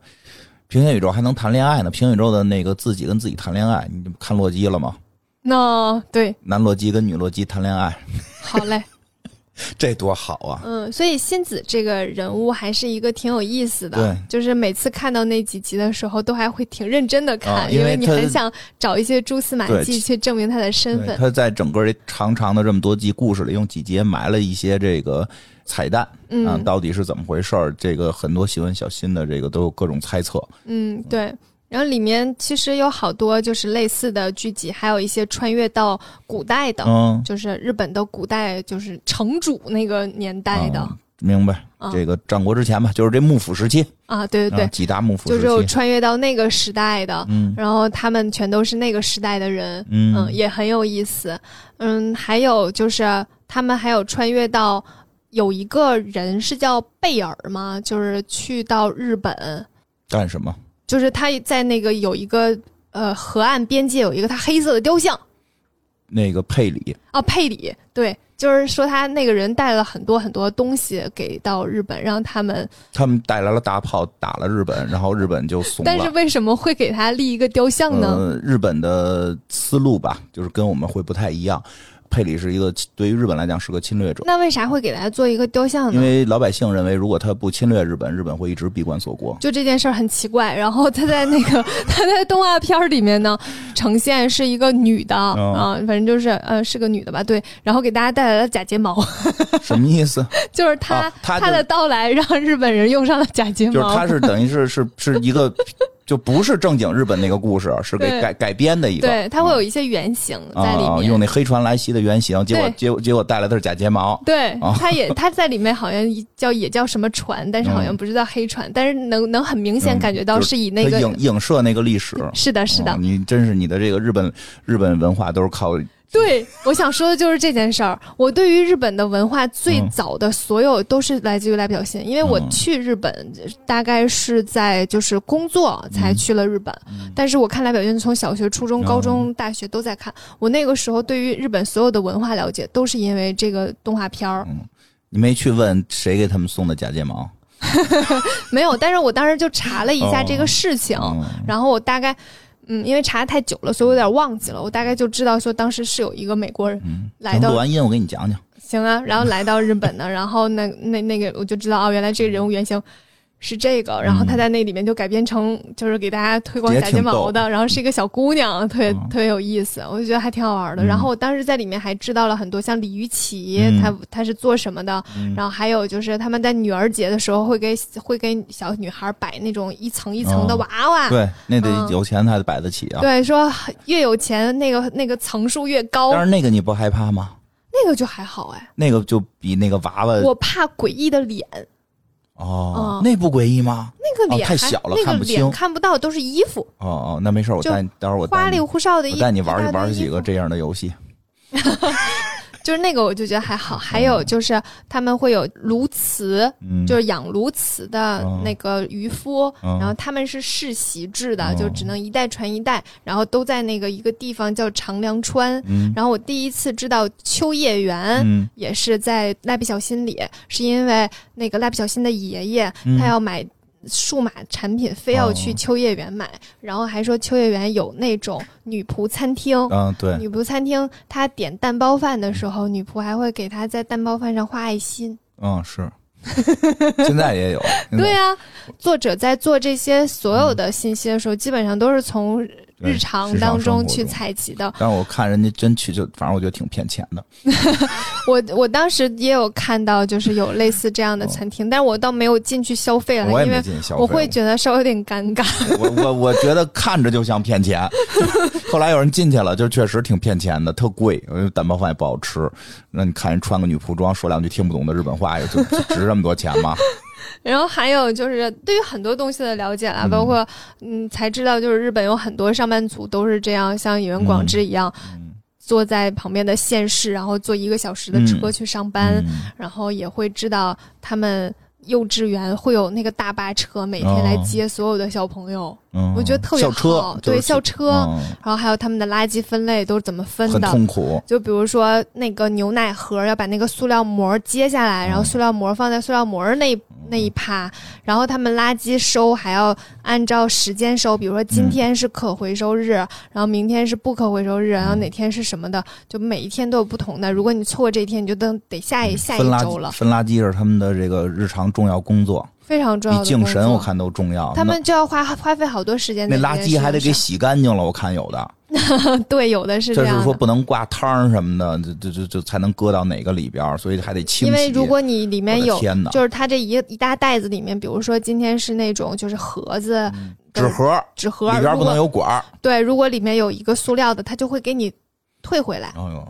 平行宇宙还能谈恋爱呢，平行宇宙的那个自己跟自己谈恋爱，你看洛基了吗？那对，男洛基跟女洛基谈恋爱，好嘞。这多好啊！嗯，所以仙子这个人物还是一个挺有意思的，对就是每次看到那几集的时候，都还会挺认真的看，啊因为你很想找一些蛛丝马迹去证明他的身份。他在整个这长长的这么多集故事里，用几节埋了一些这个彩蛋啊，嗯到底是怎么回事儿？这个很多喜欢小新的这个都有各种猜测。嗯，对。然后里面其实有好多就是类似的剧集，还有一些穿越到古代的，嗯，就是日本的古代，就是城主那个年代的啊明白。嗯这个战国之前吧，就是这幕府时期，啊，对对对，啊几大幕府时就是有。穿越到那个时代的，嗯然后他们全都是那个时代的人，嗯也很有意思。嗯，还有就是他们还有穿越到有一个人是叫贝尔吗？就是去到日本，干什么？就是他在那个有一个呃河岸边界有一个他黑色的雕像那个佩里，啊，佩里对。就是说，他那个人带了很多很多东西给到日本，让他们。他们带来了大炮，打了日本，然后日本就怂了。但是为什么会给他立一个雕像呢？呃，日本的思路吧，就是跟我们会不太一样。佩里是一个对于日本来讲是个侵略者，那为啥会给他做一个雕像呢？因为老百姓认为，如果他不侵略日本，日本会一直闭关锁国。就这件事儿很奇怪，然后他在那个 他在动画片儿里面呢，呈现是一个女的啊、哦反正就是呃是个女的吧，对，然后给大家带来了假睫毛，什么意思？就是他、啊他就的到来让日本人用上了假睫毛，就是他是等于是是是一个，就不是正经日本那个故事，是给改改编的一个。对，它会有一些原型在里啊，面。用那黑船来袭的原型，结果结果结果带来的是假睫毛。对啊，他也它在里面好像叫也叫什么船，但是好像不是叫黑船，但是能能很明显嗯感觉到是以那个、它影影射那个历史。是的是的，哦你真是你的这个日本日本文化都是靠对，我想说的就是这件事儿。我对于日本的文化最嗯早的所有都是来自于来表现，因为我嗯去日本大概是在就是工作才去了日本，但是我看来表现从小学、初中、高中、大学都在看。我那个时候对于日本所有的文化了解，都是因为这个动画片儿。你没去问谁给他们送的假睫毛？没有，但是我当时就查了一下哦这个事情，嗯然后我大概。嗯，因为查的太久了，所以我有点忘记了。我大概就知道说，当时是有一个美国人来到等录完音，我给你讲讲。行啊，然后来到日本呢，然后那那那个我就知道哦，原来这个人物原型是这个，然后他在那里面就改编成就是给大家推广假睫毛的，然后是一个小姑娘，特别、嗯特别有意思，我就觉得还挺好玩的。嗯然后我当时在里面还知道了很多，像李玉琦，嗯他他是做什么的，然后还有就是他们在女儿节的时候会给会给小女孩摆那种一层一层的哦娃娃。对，那得嗯有钱才摆得起啊。对，说越有钱，那个那个层数越高，但是那个你不害怕吗？那个就还好哎。那个就比那个娃娃我怕诡异的脸，哦嗯，那不诡异吗？那个脸、哦太小了看不清看不到，都是衣服，哦哦，那没事，我就带你，待会儿我花里，胡哨的我带你玩一玩几个这样的游戏。就是那个我就觉得还好。还有就是他们会有鸬鹚，嗯，就是养鸬鹚的嗯那个渔夫，嗯然后他们是世袭制的，嗯就只能一代传一代，然后都在那个一个地方叫长梁川。嗯然后我第一次知道秋叶原。嗯也是在蜡笔小新里，是因为那个蜡笔小新的爷爷嗯他要买数码产品，非要去哦秋叶原买，然后还说秋叶原有那种女仆餐厅。嗯，对，女仆餐厅，他点蛋包饭的时候，女仆还会给他在蛋包饭上画爱心。嗯是，现在也有。对啊、作者在做这些所有的信息的时候，基本上都是从对日常当中去采集的。但是我看人家真去，就反正我觉得挺骗钱的。我我当时也有看到，就是有类似这样的餐厅，但是我倒没有进去消费了，我也因为没进去消费。我会觉得稍微有点尴尬。我我我觉得看着就像骗钱。后来有人进去了，就确实挺骗钱的，特贵，因为蛋包饭也不好吃。那你看人穿个女仆装，说两句听不懂的日本话，也就就值这么多钱吗？然后还有就是对于很多东西的了解啦，嗯包括嗯才知道，就是日本有很多上班族都是这样，像演员广志一样，嗯坐在旁边的县市，然后坐一个小时的车去上班，嗯然后也会知道他们幼稚园会有那个大巴车每天来接所有的小朋友，嗯我觉得特别好，对校车，嗯然后还有他们的垃圾分类都是怎么分很的。痛苦。就比如说那个牛奶盒要把那个塑料膜揭下来，然后嗯塑料膜放在塑料膜那一那一趴，然后他们垃圾收还要按照时间收，比如说今天是可回收日，然后明天是不可回收日，然后哪天是什么的，就每一天都有不同的。如果你错过这一天，你就等得下一下一周了，，分垃圾是他们的这个日常重要工作，非常重要比敬的工作神我看都重要。他们就要花花费好多时间那那垃圾还得给洗干净了，我看有的，对，有的是这这是说。不能挂汤儿什么的，就就就就才能搁到哪个里边儿，所以还得清洗。因为如果你里面有就是它这一一大袋子里面，比如说今天是那种就是盒子的纸盒纸盒，里边不能有管儿。对，如果里面有一个塑料的，它就会给你退回来。哎呦，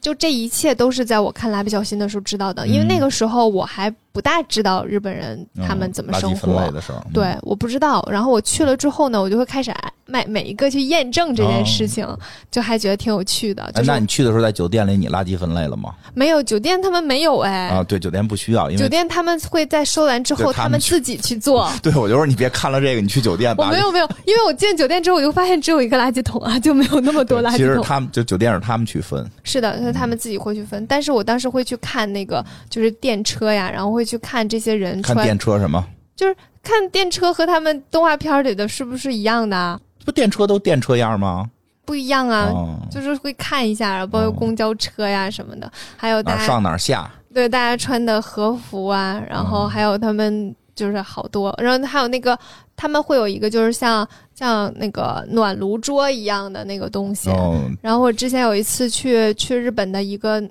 就这一切都是在我看蜡笔小新的时候知道的，因为嗯那个时候我还不大知道日本人他们嗯怎么生活。对，我不知道。然后我去了之后呢，我就会开始哎每每一个去验证这件事情，就还觉得挺有趣的。那你去的时候在酒店里，你垃圾分类了吗？没有酒店他们没有哎，啊，对，酒店不需要，因为酒店他们会在收完之后他们自己去做。对我就说你别看了这个，你去酒店吧。我没有没有，因为我进酒店之后，我就发现只有一个垃圾桶啊，就没有那么多 垃圾桶其实。他们就酒店是他们去分，是的，是他们自己会去分，但是我当时会去看那个就是电车呀，然后会去看这些人看穿电车什么，就是看电车和他们动画片里的是不是一样的啊？不电车都电车样吗？不一样啊，哦，就是会看一下，包括哦公交车呀什么的，还有哪儿大家上哪儿下，对大家穿的和服啊，然后嗯还有他们就是好多，然后还有那个他们会有一个就是像像那个暖炉桌一样的那个东西，哦，然后我之前有一次去去日本的一个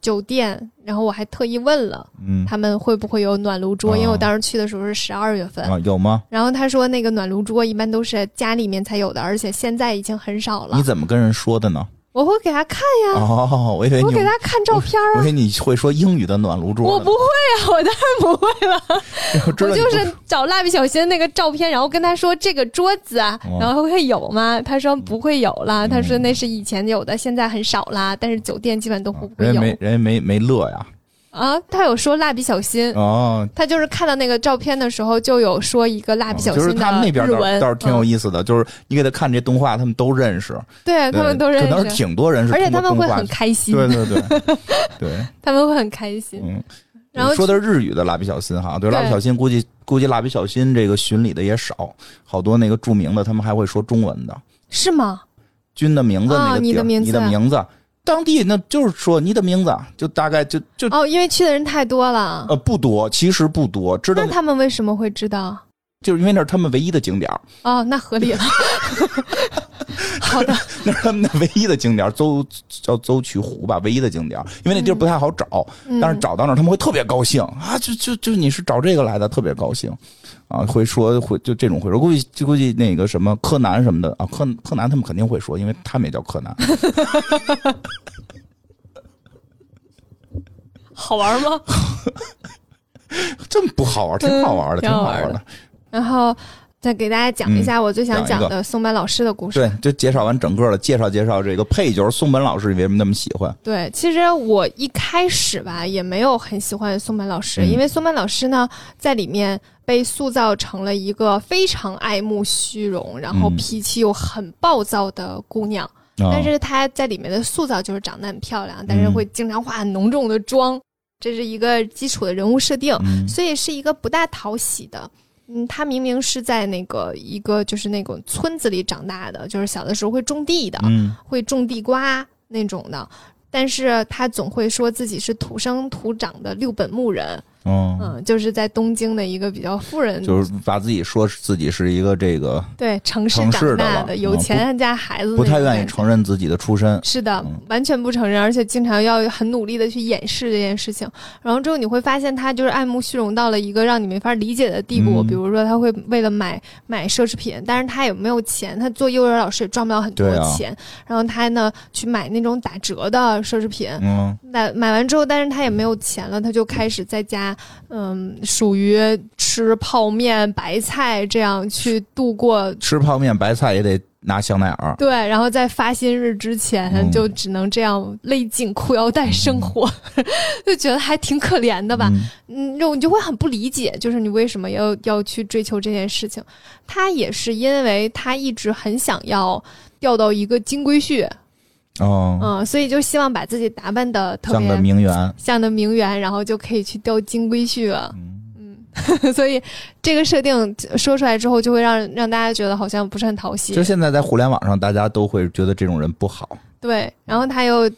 酒店，然后我还特意问了嗯他们会不会有暖炉桌，哦因为我当时去的时候是十二月份。啊，有吗？然后他说，那个暖炉桌一般都是家里面才有的，而且现在已经很少了你。怎么跟人说的呢？我会给他看呀，哦，我以为你，我给他看照片啊。我以为你会说英语的暖炉桌。我不会啊，我当然不会了。我我就是找蜡笔小新那个照片，然后跟他说这个桌子啊，哦然后会有吗？他说不会有了，他说那是以前有的，现在很少啦，但是酒店基本都不会有人家没人家没没乐呀。啊。他有说蜡笔小新，哦，他就是看到那个照片的时候就有说一个蜡笔小就是他们那边日文，倒倒是挺有嗯意思的，就是你给他看这动画，他们都认识，对他们都认可能是识，挺多人是而且他们会很开心，对对对。对，他们会很开心。嗯。然后说的是日语的蜡笔小新哈，对对。蜡笔小新估计估计蜡笔小新这个巡礼的也少，好多那个著名的他们还会说中文的。是吗？君的名字你的名字你的名字，当地那就是说你的名字，就大概就就哦，因为去的人太多了。呃不多，其实不多，知道那他们为什么会知道？就是因为那是他们唯一的景点儿，哦，那合理了。好的，那是他们的唯一的景点儿，邹叫邹曲湖吧，唯一的景点儿，因为那地儿不太好找，嗯但是找到那儿他们会特别高兴啊，就就就你是找这个来的，特别高兴啊，会说会就这种会说，估计就估计那个什么柯南什么的啊，柯柯南他们肯定会说，因为他们也叫柯南 好玩吗？这么不好玩，挺好玩的，嗯挺好玩的挺好玩的。然后再给大家讲一下我最想讲的松本老师的故事。对，就介绍完整个了，介绍介绍这个配角松本老师，你为什么那么喜欢？对，其实我一开始吧也没有很喜欢松本老师，嗯因为松本老师呢在里面被塑造成了一个非常爱慕虚荣，然后嗯脾气又很暴躁的姑娘。啊但是她在里面的塑造就是长得很漂亮，但是嗯会经常化很浓重的妆，这是一个基础的人物设定。嗯所以是一个不大讨喜的。嗯，他明明是在那个一个就是那种村子里长大的，就是小的时候会种地的，嗯会种地瓜那种的，但是他总会说自己是土生土长的六本木人，哦，嗯，就是在东京的一个比较富人，就是把自己说自己是一个这个对城市长大的有嗯钱人家孩子，不太愿意承。认自己的出身。是的嗯，完全不承认，而且经常要很努力的去掩饰这件事情。然后之后你会发现，他就是爱慕虚荣到了一个让你没法理解的地步。嗯比如说，他会为了买买奢侈品，但是他也没有钱，他做幼儿园老师也赚不了很多钱。然后他呢去买那种打折的奢侈品，嗯买买完之后，但是他也没有钱了，他就开始在家他嗯属于吃泡面白菜这样去度过。吃泡面白菜也得拿香奈儿。对，然后在发薪日之前嗯就只能这样勒紧裤腰带生活，就觉得还挺可怜的吧。嗯嗯，就你就会很不理解，就是你为什么要要去追求这件事情？他也是因为他一直很想要钓到一个金龟婿，哦，嗯，所以就希望把自己打扮的特别像个别名媛。像个名媛，然后就可以去钓金龟婿了。嗯，所以这个设定说出来之后，就会让让大家觉得好像不是很讨喜就。现在在互联网上，大家都会觉得这种人不好。对，然后他又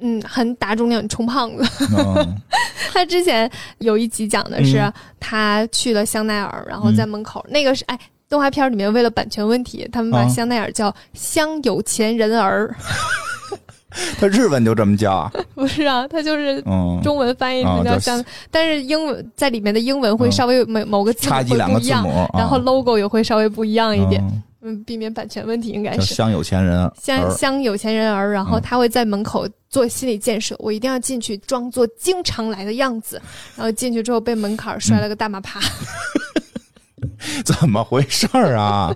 嗯很打肿脸充胖子。嗯 他之前有一集讲的是嗯他去了香奈儿，然后在门口，那个是哎。动画片里面为了版权问题，他们把啊香奈儿叫“香有钱人儿 他日文就这么叫啊。”，不是啊，他就是嗯，中文翻译成叫香，但是英文在里面的英文会嗯稍微某某个字母差几会不一样，两个字母，然后啊 logo 也会稍微不一样一点，嗯嗯，避免版权问题应该是。叫香有钱人香儿香有钱人儿，然后嗯他会在门口做心理建设，我一定要进去装作经常来的样子，然后进去之后被门槛儿摔了个大马趴，怎么回事儿啊？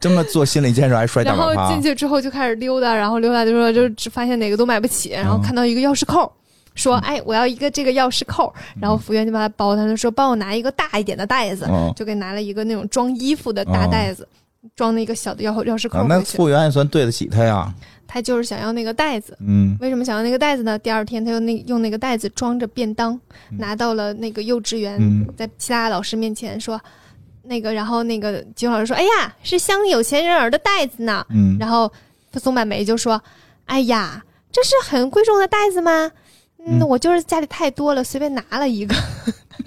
这么做心理建设还摔大然后进？去之后就开始溜达，然后溜达就说就只发现哪个都买不起，然后嗯看到一个钥匙扣。说，哎，我要一个这个钥匙扣，然后服务员就把他包，他就说帮我拿一个大一点的袋子，嗯就给拿了一个那种装衣服的大袋子，装那个小的钥钥匙扣啊那回去。服务员也算对得起他呀。他就是想要那个袋子，嗯为什么想要那个袋子呢？第二天他用那用那个袋子装着便当，拿到了那个幼稚园，嗯在其他老师面前说，那个，然后那个金老师说：“哎呀，是镶有钱人儿的袋子呢。”嗯，然后松柏梅就说：“哎呀，这是很贵重的袋子吗？嗯，嗯我就是家里太多了，随便拿了一个，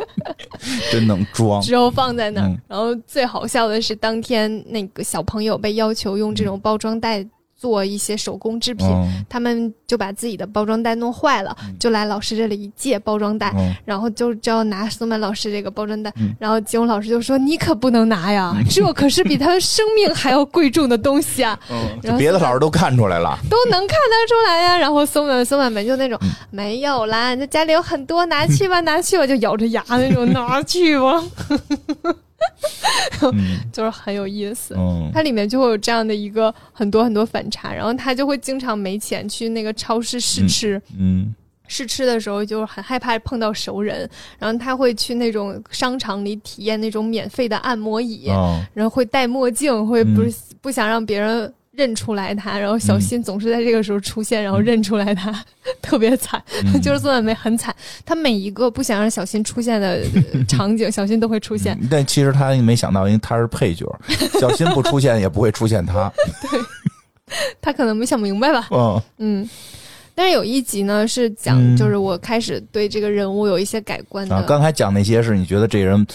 真能装。之后放在那儿。嗯然后最好笑的是，当天那个小朋友被要求用这种包装袋做一些手工制品，嗯他们就把自己的包装袋弄坏了，就来老师这里一借包装袋。嗯然后就就要拿松满老师这个包装袋，嗯然后金庸老师就说：“你可不能拿呀，这可是比他的生命还要贵重的东西啊！”嗯，然后别的老师都看出来了。都能看得出来呀。然后松满松满们就那种、嗯没有啦，这家里有很多，拿去吧，拿去吧，就咬着牙那种拿去吧，嗯 就是很有意思。嗯。它里面就会有这样的一个很多很多反差，然后他就会经常没钱去那个超市试吃，嗯。试吃的时候就很害怕碰到熟人，然后他会去那种商场里体验那种免费的按摩椅，哦。然后会戴墨镜，会不、嗯。不想让别人认出来他，然后小新总是在这个时候出现，然后认出来他，特别惨。嗯 就是宋婉梅很惨，他每一个不想让小新出现的呃 场景，小新都会出现。嗯但其实他没想到，因为他是配角，小新不出现也不会出现他。对他可能没想明白吧，嗯嗯。但是有一集呢，是讲嗯就是我开始对这个人物有一些改观的，啊，刚才讲那些是你觉得这人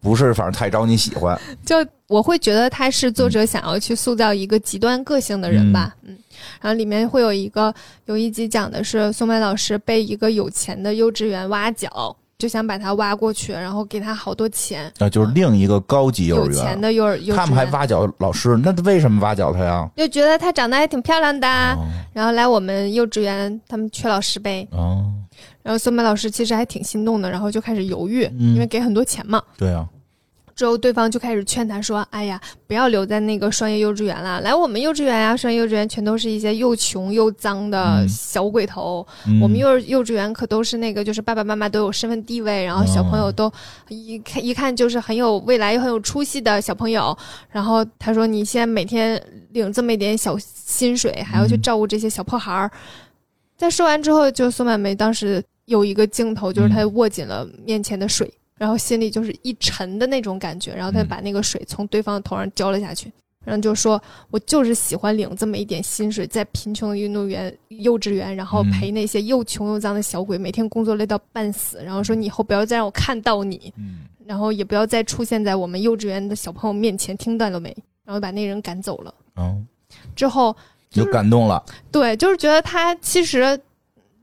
不是，反正太招你喜欢。就我会觉得他是作者想要去塑造一个极端个性的人吧，嗯。然后里面会有一个有一集讲的是宋麦老师被一个有钱的幼稚园挖角，就想把他挖过去，然后给他好多钱。啊，就是另一个高级幼有儿园，钱的幼儿园，他们还挖角老师，那为什么挖角他呀？就觉得他长得还挺漂亮的然后来我们幼稚园，他们缺老师呗。哦，然后宋麦老师其实还挺心动的，然后就开始犹豫，嗯因为给很多钱嘛。对啊，之后对方就开始劝他说：“哎呀，不要留在那个双叶幼稚园了，来我们幼稚园呀、双叶幼稚园全都是一些又穷又脏的嗯小鬼头。嗯我们幼儿幼稚园可都是那个，就是爸爸妈妈都有身份地位，然后小朋哦友都一看一看就是很有未来又很有出息的小朋友。然后他说：你现在每天领这么一点小薪水，还要去嗯照顾这些小破孩儿。在说完之后，就宋满梅当时有一个镜头，就是他握紧了面前的水，然后心里就是一沉的那种感觉，然后她嗯把那个水从对方的头上浇了下去，然后就说：“我就是喜欢领这么一点薪水，在贫穷的运动员幼稚园，然后嗯陪那些又穷又脏的小鬼，每天工作累到半死，然后说你以后不要再让我看到你，嗯。然后也不要再出现在我们幼稚园的小朋友面前，听到了没？”然后把那人赶走了。哦，之后，就感动了。对，就是觉得他其实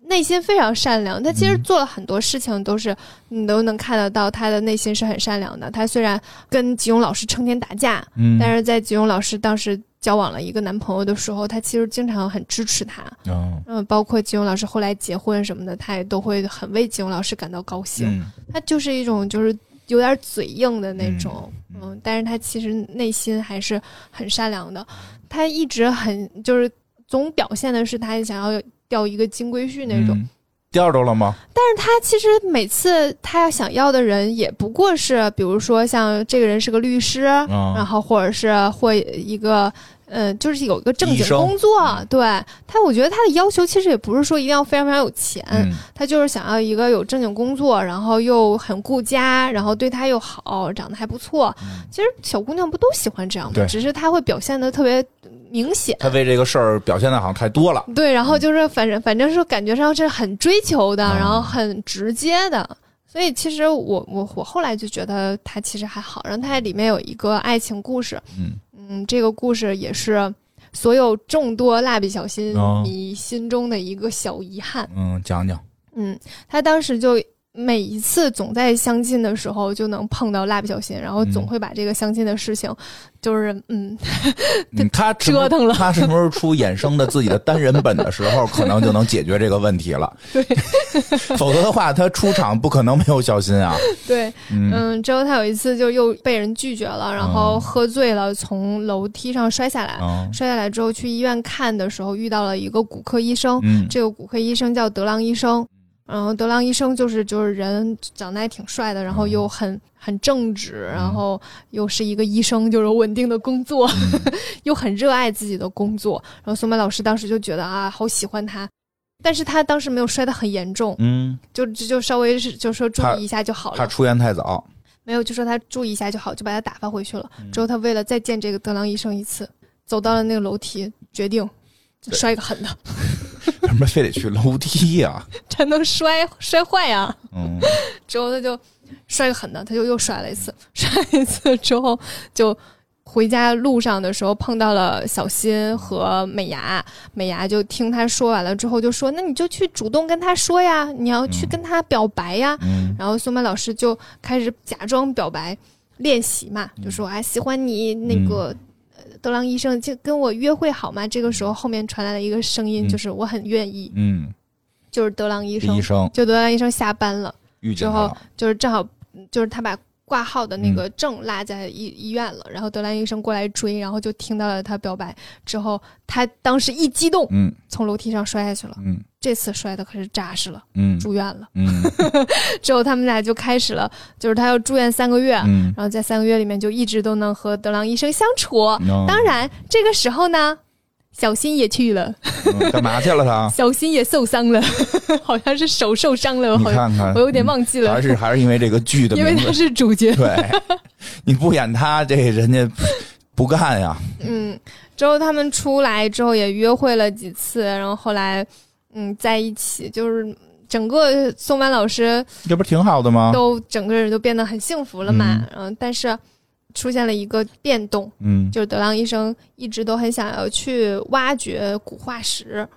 内心非常善良。他其实嗯做了很多事情，都是你都能看得到他的内心是很善良的。他虽然跟吉永老师成天打架，嗯，但是在吉永老师当时交往了一个男朋友的时候，他其实经常很支持他。嗯嗯，包括吉永老师后来结婚什么的，他也都会很为吉永老师感到高兴。嗯他就是一种就是有点嘴硬的那种，嗯嗯但是他其实内心还是很善良的。他一直很就是总表现的是他想要钓一个金龟婿那种，嗯钓着了吗？但是他其实每次他要想要的人也不过是，比如说像这个人是个律师，嗯然后或者是或一个。呃，就是有一个正经工作，对他，我觉得他的要求其实也不是说一定要非常非常有钱，嗯他就是想要一个有正经工作，然后又很顾家，然后对他又好，长得还不错。其实小姑娘不都喜欢这样吗？只是他会表现的特别明显。他为这个事儿表现的好像太多了。对，然后就是反正反正是感觉上是很追求的，嗯然后很直接的。所以其实我我我后来就觉得他其实还好，然后他里面有一个爱情故事，嗯嗯，这个故事也是所有众多蜡笔小新哦迷心中的一个小遗憾。嗯，讲讲。嗯，他当时就每一次总在相亲的时候就能碰到蜡笔小新，然后总嗯会把这个相亲的事情，就是嗯，嗯，他折腾了他什么时候出衍生的自己的单人本的时候，可能就能解决这个问题了。对，否则的话，他出场不可能没有小新啊。对，嗯嗯，之后他有一次就又被人拒绝了，然后哦喝醉了，从楼梯上摔下来，嗯摔下来之后去医院看的时候遇到了一个骨科医生，嗯这个骨科医生叫德郎医生。然后德郎医生就是就是人长得还挺帅的，然后又很很正直，然后又是一个医生，就是稳定的工作，又很热爱自己的工作。然后松本老师当时就觉得啊，好喜欢他，但是他当时没有摔得很严重，嗯，就就稍微是就说注意一下就好了，他出院太早。没有就说他注意一下就好，就把他打发回去了。之后他为了再见这个德郎医生一次，走到了那个楼梯，决定摔个狠的，为 什么非得去楼梯呀、才能摔摔坏呀、嗯。之后他就摔个狠的，他就又摔了一次，摔了一次之后就回家路上的时候碰到了小新和美牙，美牙就听他说完了之后就说：“那你就去主动跟他说呀，你要去跟他表白呀。嗯。然后松本老师就开始假装表白练习嘛，就说：“哎，喜欢你那个。呃德郎医生就跟我约会好吗？这个时候后面传来了一个声音，嗯就是我很愿意，嗯，就是德郎医生医。生就德郎医生下班了，之后。就是正好就是他把挂号的那个证落在医、医院了，然后德兰医生过来追，然后就听到了他表白，之后他当时一激动，嗯从楼梯上摔下去了。嗯这次摔的可是扎实了，嗯住院了。嗯 之后他们俩就开始了，就是他要住院三个月，嗯然后在三个月里面就一直都能和德郎医生相处。嗯，当然，这个时候呢，小新也去了，嗯干嘛去了他？小新也受伤了，好像是手受伤了，你好像看看，我有点忘记了还，是还是因为这个剧的因为他。是主角。对，你不演他，这人家不干呀。嗯，之后他们出来之后也约会了几次，然后后来嗯在一起，就是整个宋班老师这不挺好的吗？都整个人都变得很幸福了嘛。嗯嗯，但是出现了一个变动，嗯就是德朗医生一直都很想要去挖掘古化石。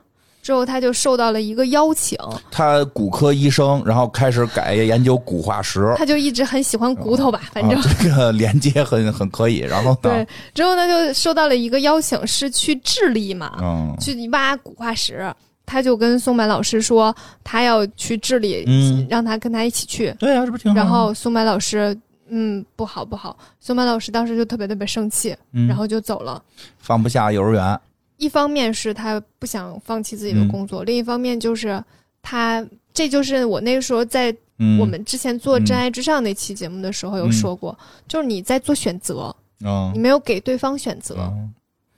之后他就受到了一个邀请，他骨科医生，然后开始改研究骨化石，他就一直很喜欢骨头吧，反正、啊、这个 连接很很可以。然后，对，之后呢就受到了一个邀请，是去智利嘛，嗯去挖骨化石，他就跟松柏老师说，他要去治理，嗯。让他跟他一起去。对呀、这不挺好？然后松柏老师，嗯，不好不好，松柏老师当时就特别特别生气，嗯。然后就走了。放不下幼儿园，一方面是他不想放弃自己的嗯。工作，另一方面就是他，这就是我那个时候在嗯，我们之前做《嗯真爱至上》那期节目的时候有说过，就是你在做选择，嗯你没有给对方选择，嗯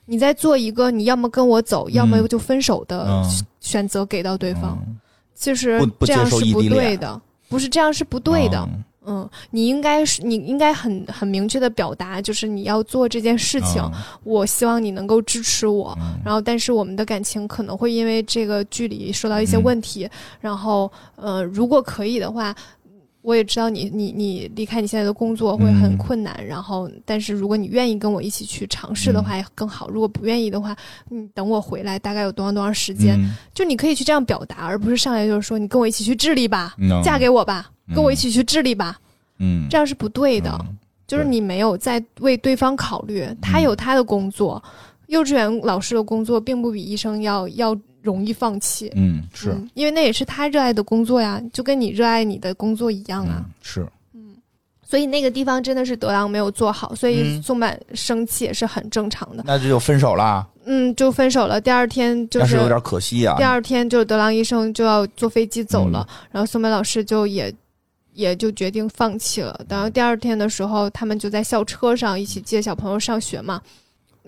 你在做一个你要么跟我走，要么就分手的嗯选择给到对方。嗯其实这样是不对的，不是这样是不对的。嗯嗯，你应该是你应该很很明确的表达，就是你要做这件事情，嗯我希望你能够支持我。嗯然后，但是我们的感情可能会因为这个距离受到一些嗯问题。然后，呃，如果可以的话，我也知道你你你离开你现在的工作会很困难，然后但是如果你愿意跟我一起去尝试的话也更好。如果不愿意的话，你等我回来大概有多长多长时间，就你可以去这样表达，而不是上来就是说你跟我一起去智利吧，嫁给我吧，跟我一起去智利吧，嗯，这样是不对的，就是你没有在为对方考虑，他有他的工作，幼稚园老师的工作并不比医生要要。容易放弃，嗯，是。因为那也是他热爱的工作呀，就跟你热爱你的工作一样啊，是，嗯，所以那个地方真的是德郎没有做好，所以宋满生气也是很正常的，那就分手啦，嗯，就分手了。第二天就是有点可惜啊。第二天就是德郎医生就要坐飞机走了，然后宋满老师就也也就决定放弃了。然后第二天的时候，他们就在校车上一起接小朋友上学嘛，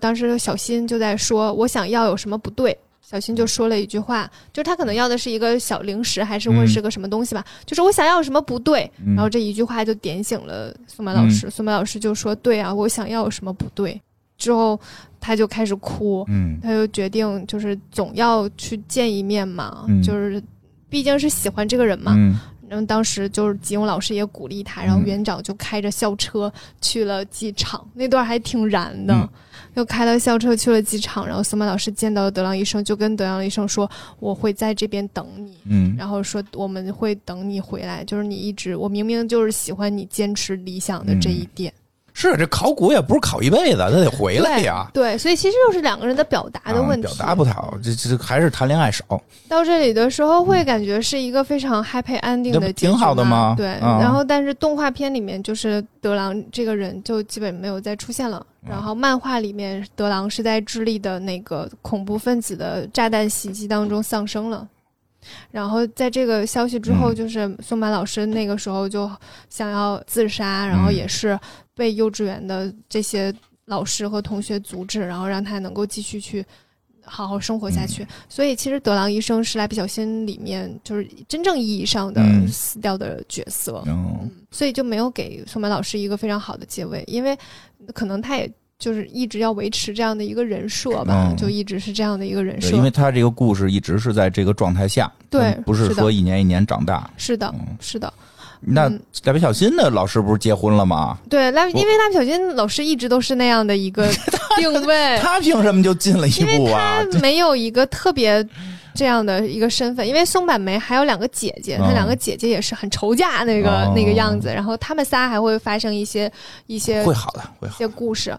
当时小新就在说：“我想要有什么不对？”小新就说了一句话，就是他可能要的是一个小零食，还是会是个什么东西吧？就是我想要什么不对，然后这一句话就点醒了苏曼老师。苏曼老师就说：“对啊，我想要什么不对？”之后他就开始哭，他就决定就是总要去见一面嘛，就是毕竟是喜欢这个人嘛。然后当时就是吉永老师也鼓励他，然后园长就开着校车去了机场，那段还挺燃的。又开了校车去了机场，然后司马老师见到德朗医生，就跟德朗医生说：“我会在这边等你。”嗯，然后说我们会等你回来，就是你一直，我明明就是喜欢你坚持理想的这一点。是这考古也不是考一辈子，他得回来呀。对，所以其实就是两个人的表达的问题，表达不太好，这这还是谈恋爱少。到这里的时候会感觉是一个非常 happy ending 的，挺好的吗？对，然后但是动画片里面就是德郎这个人就基本没有再出现了。然后漫画里面德郎是在智利的那个恐怖分子的炸弹袭击当中丧生了。然后在这个消息之后，就是松满老师那个时候就想要自杀，然后也是被幼稚园的这些老师和同学阻止，然后让他能够继续去好好生活下去。所以其实德郎医生是蜡笔小新里面就是真正意义上的死掉的角色，所以就没有给松满老师一个非常好的结尾，因为可能他也。就是一直要维持这样的一个人设吧，就一直是这样的一个人设。因为他这个故事一直是在这个状态下，对，不是说一年一年长大。是的，是的。那蜡笔小新的老师不是结婚了吗？对，蜡因为蜡笔小新老师一直都是那样的一个 定位，他凭什么就进了一步啊？他没有一个特别。这样的一个身份，因为松坂梅还有两个姐姐，她两个姐姐也是很愁嫁那个那个样子，然后他们仨还会发生一些一些会好的，会好一些故事，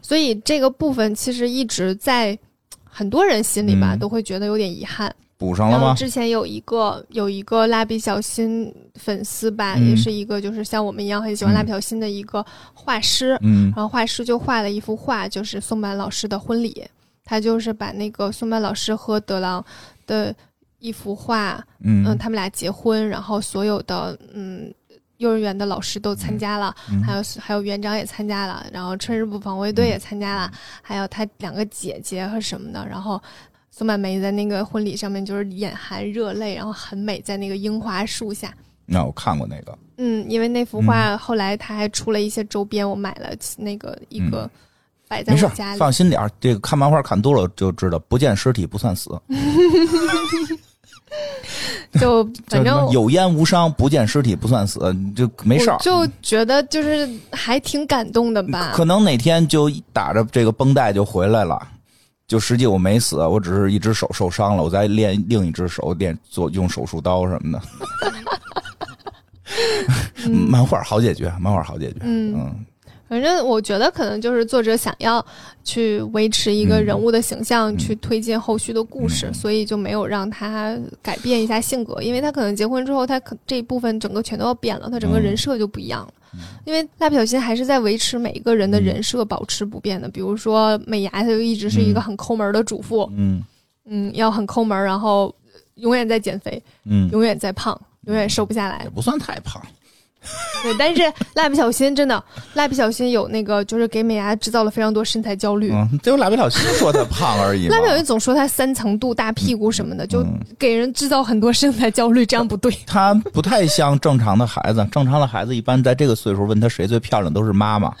所以这个部分其实一直在很多人心里吧，都会觉得有点遗憾。补上了吗？之前有一个有一个蜡笔小新粉丝吧，也是一个就是像我们一样很喜欢蜡笔小新的一个画师，嗯，然后画师就画了一幅画，就是松坂老师的婚礼。他就是把那个松坂老师和德郎的一幅画，嗯，他们俩结婚，然后所有的嗯幼儿园的老师都参加了，还有还有园长也参加了，然后春日部防卫队也参加了，还有他两个姐姐和什么的，然后松坂梅在那个婚礼上面就是眼含热泪，然后很美，在那个樱花树下。那我看过那个，嗯，因为那幅画后来他还出了一些周边，我买了那个一个。没事，放心点儿。这个看漫画看多了就知道，不见尸体不算死。就反正有烟无伤，不见尸体不算死，就没事儿。就觉得就是还挺感动的吧。可能哪天就打着这个绷带就回来了，就实际我没死，我只是一只手受伤了，我在练另一只手练做用手术刀什么的。漫画好解决，漫画好解决。嗯。反正我觉得可能就是作者想要去维持一个人物的形象，去推进后续的故事，所以就没有让他改变一下性格，因为他可能结婚之后，他可这一部分整个全都要变了，他整个人设就不一样了。因为蜡笔小新还是在维持每一个人的人设保持不变的，比如说美伢，她就一直是一个很抠门的主妇，嗯。嗯，要很抠门，然后永远在减肥，嗯，永远在胖，永远瘦不下来，也不算太胖。对，但是蜡笔小新真的，蜡笔小新有那个，就是给美伢制造了非常多身材焦虑。嗯，只有蜡笔小新说他胖而已。蜡笔小新总说他三层肚、大屁股什么的，就给人制造很多身材焦虑，这样不对。他不太像正常的孩子，正常的孩子一般在这个岁数问他谁最漂亮，都是妈妈。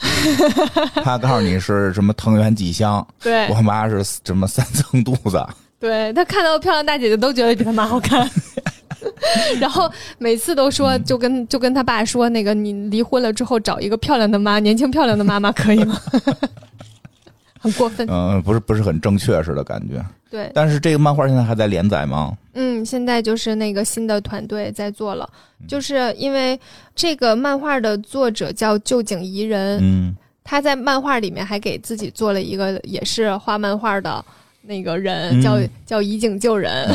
他告诉你是什么藤原纪香，对我妈是什么三层肚子。对他看到漂亮大姐姐都觉得比他妈好看。然后每次都说，就跟就跟他爸说，那个你离婚了之后找一个漂亮的妈，年轻漂亮的妈妈可以吗？很过分。嗯，不是不是很正确似的感觉。对，但是这个漫画现在还在连载吗？嗯，现在就是那个新的团队在做了，就是因为这个漫画的作者叫旧井宜人，嗯他在漫画里面还给自己做了一个也是画漫画的那个人，嗯叫叫以井救人。啊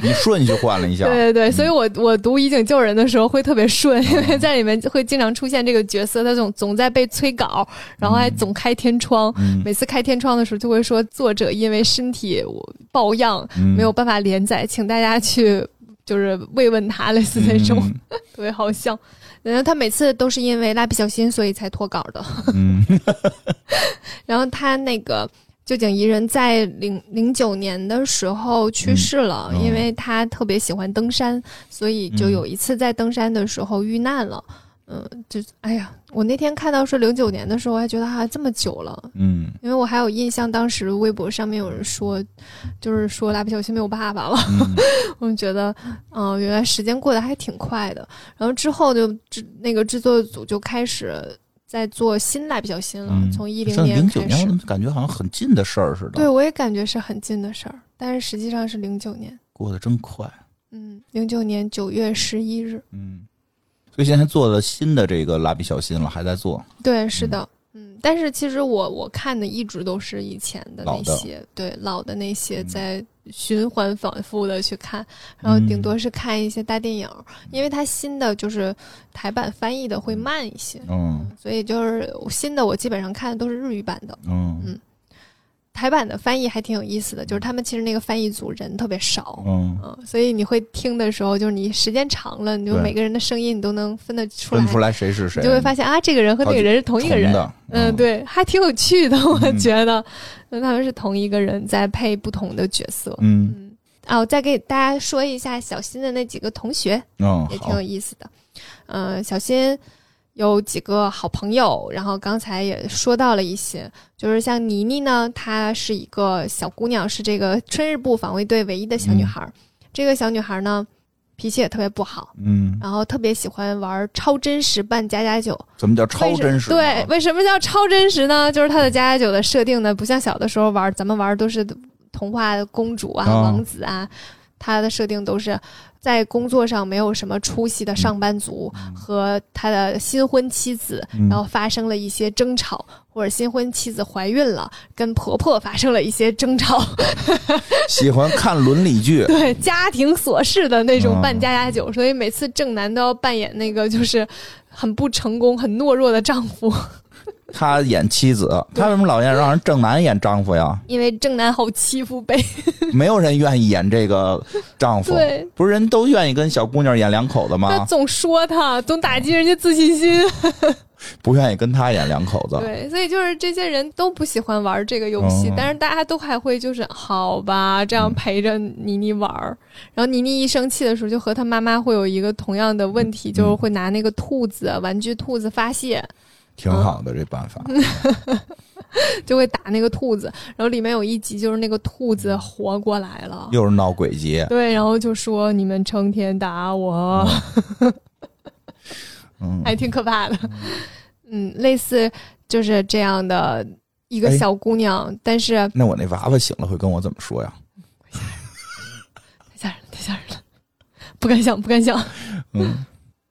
你顺序换了一下。对对对，所以我我读《以井救人》的时候会特别顺，因为在里面会经常出现这个角色，他总总在被催稿，然后还总开天窗。嗯每次开天窗的时候，就会说作者因为身体抱恙嗯没有办法连载，请大家去就是慰问他，类似那种，嗯 特别好笑。然后他每次都是因为蜡笔小新，所以才脱稿的。嗯 然后他那个旧井宜人在零零九年的时候去世了，因为他特别喜欢登山，所以就有一次在登山的时候遇难了。嗯，就哎呀，我那天看到说零九年的时候，我还觉得啊这么久了，嗯。因为我还有印象，当时微博上面有人说，就是说蜡笔小新没有爸爸了，嗯。我就觉得，嗯、原来时间过得还挺快的。然后之后就制那个制作组就开始在做新蜡比较新了，嗯，从一零年零九年感觉好像很近的事儿似的？对，，我也感觉是很近的事儿，但是实际上是零九年，过得真快。嗯，零九年九月十一日，嗯，所以现在做了新的这个蜡笔小新了，还在做。对，是的，嗯，但是其实我我看的一直都是以前的那些，对老的那些嗯。在循环反复的去看，然后顶多是看一些大电影，因为它新的就是台版翻译的会慢一些，嗯。所以就是新的我基本上看的都是日语版的，嗯。嗯台版的翻译还挺有意思的，就是他们其实那个翻译组人特别少。嗯，嗯，所以你会听的时候，就是你时间长了，你就每个人的声音你都能分得出来，分不出来谁是谁，你就会发现啊，这个人和那个人是同一个人。的。嗯，，对，还挺有趣的，我嗯觉得，那他们是同一个人在配不同的角色。嗯。嗯，啊，我再给大家说一下小新的那几个同学，嗯，好。也挺有，意思的。嗯、小新有几个好朋友，然后刚才也说到了一些，就是像妮妮呢，她是一个小姑娘，是这个春日部防卫队唯一的小女孩儿。这个小女孩呢，脾气也特别不好，嗯，然后特别喜欢玩超真实扮家家酒。什么叫超真实？对，，为什么叫超真实呢？就是它的家家酒的设定呢，不像小的时候玩，咱们玩都是童话公主啊、哦王子啊，它的设定都是在工作上没有什么出息的上班族和他的新婚妻子，嗯。然后发生了一些争吵，或者新婚妻子怀孕了，跟婆婆发生了一些争吵，喜欢看伦理剧。对家庭琐事的那种嗯。扮家家酒，所以每次正男都要扮演那个就是很不成功、很懦弱的丈夫。他演妻子，他为什么老演让人正男演丈夫呀？因为正男好欺负呗。没有人愿意演这个丈夫，对不是人都愿意跟小姑娘演两口子吗他吗？总说他，总打击人家自信心。不愿意跟他演两口子。对，所以就是这些人都不喜欢玩这个游戏，哦但是大家都还会就是好吧，这样陪着妮妮玩儿。然后妮妮一生气的时候，就和她妈妈会有一个同样的问题，就是会拿那个兔子、玩具兔子发泄，挺好的这办法。就会打那个兔子。然后里面有一集就是那个兔子活过来了。又是闹鬼节，对，然后就说你们成天打我，嗯，还挺可怕的。嗯，类似就是这样的一个哎小姑娘，但是那我那娃娃醒了会跟我怎么说呀？太吓人了，太吓人了，不敢想，不敢想。嗯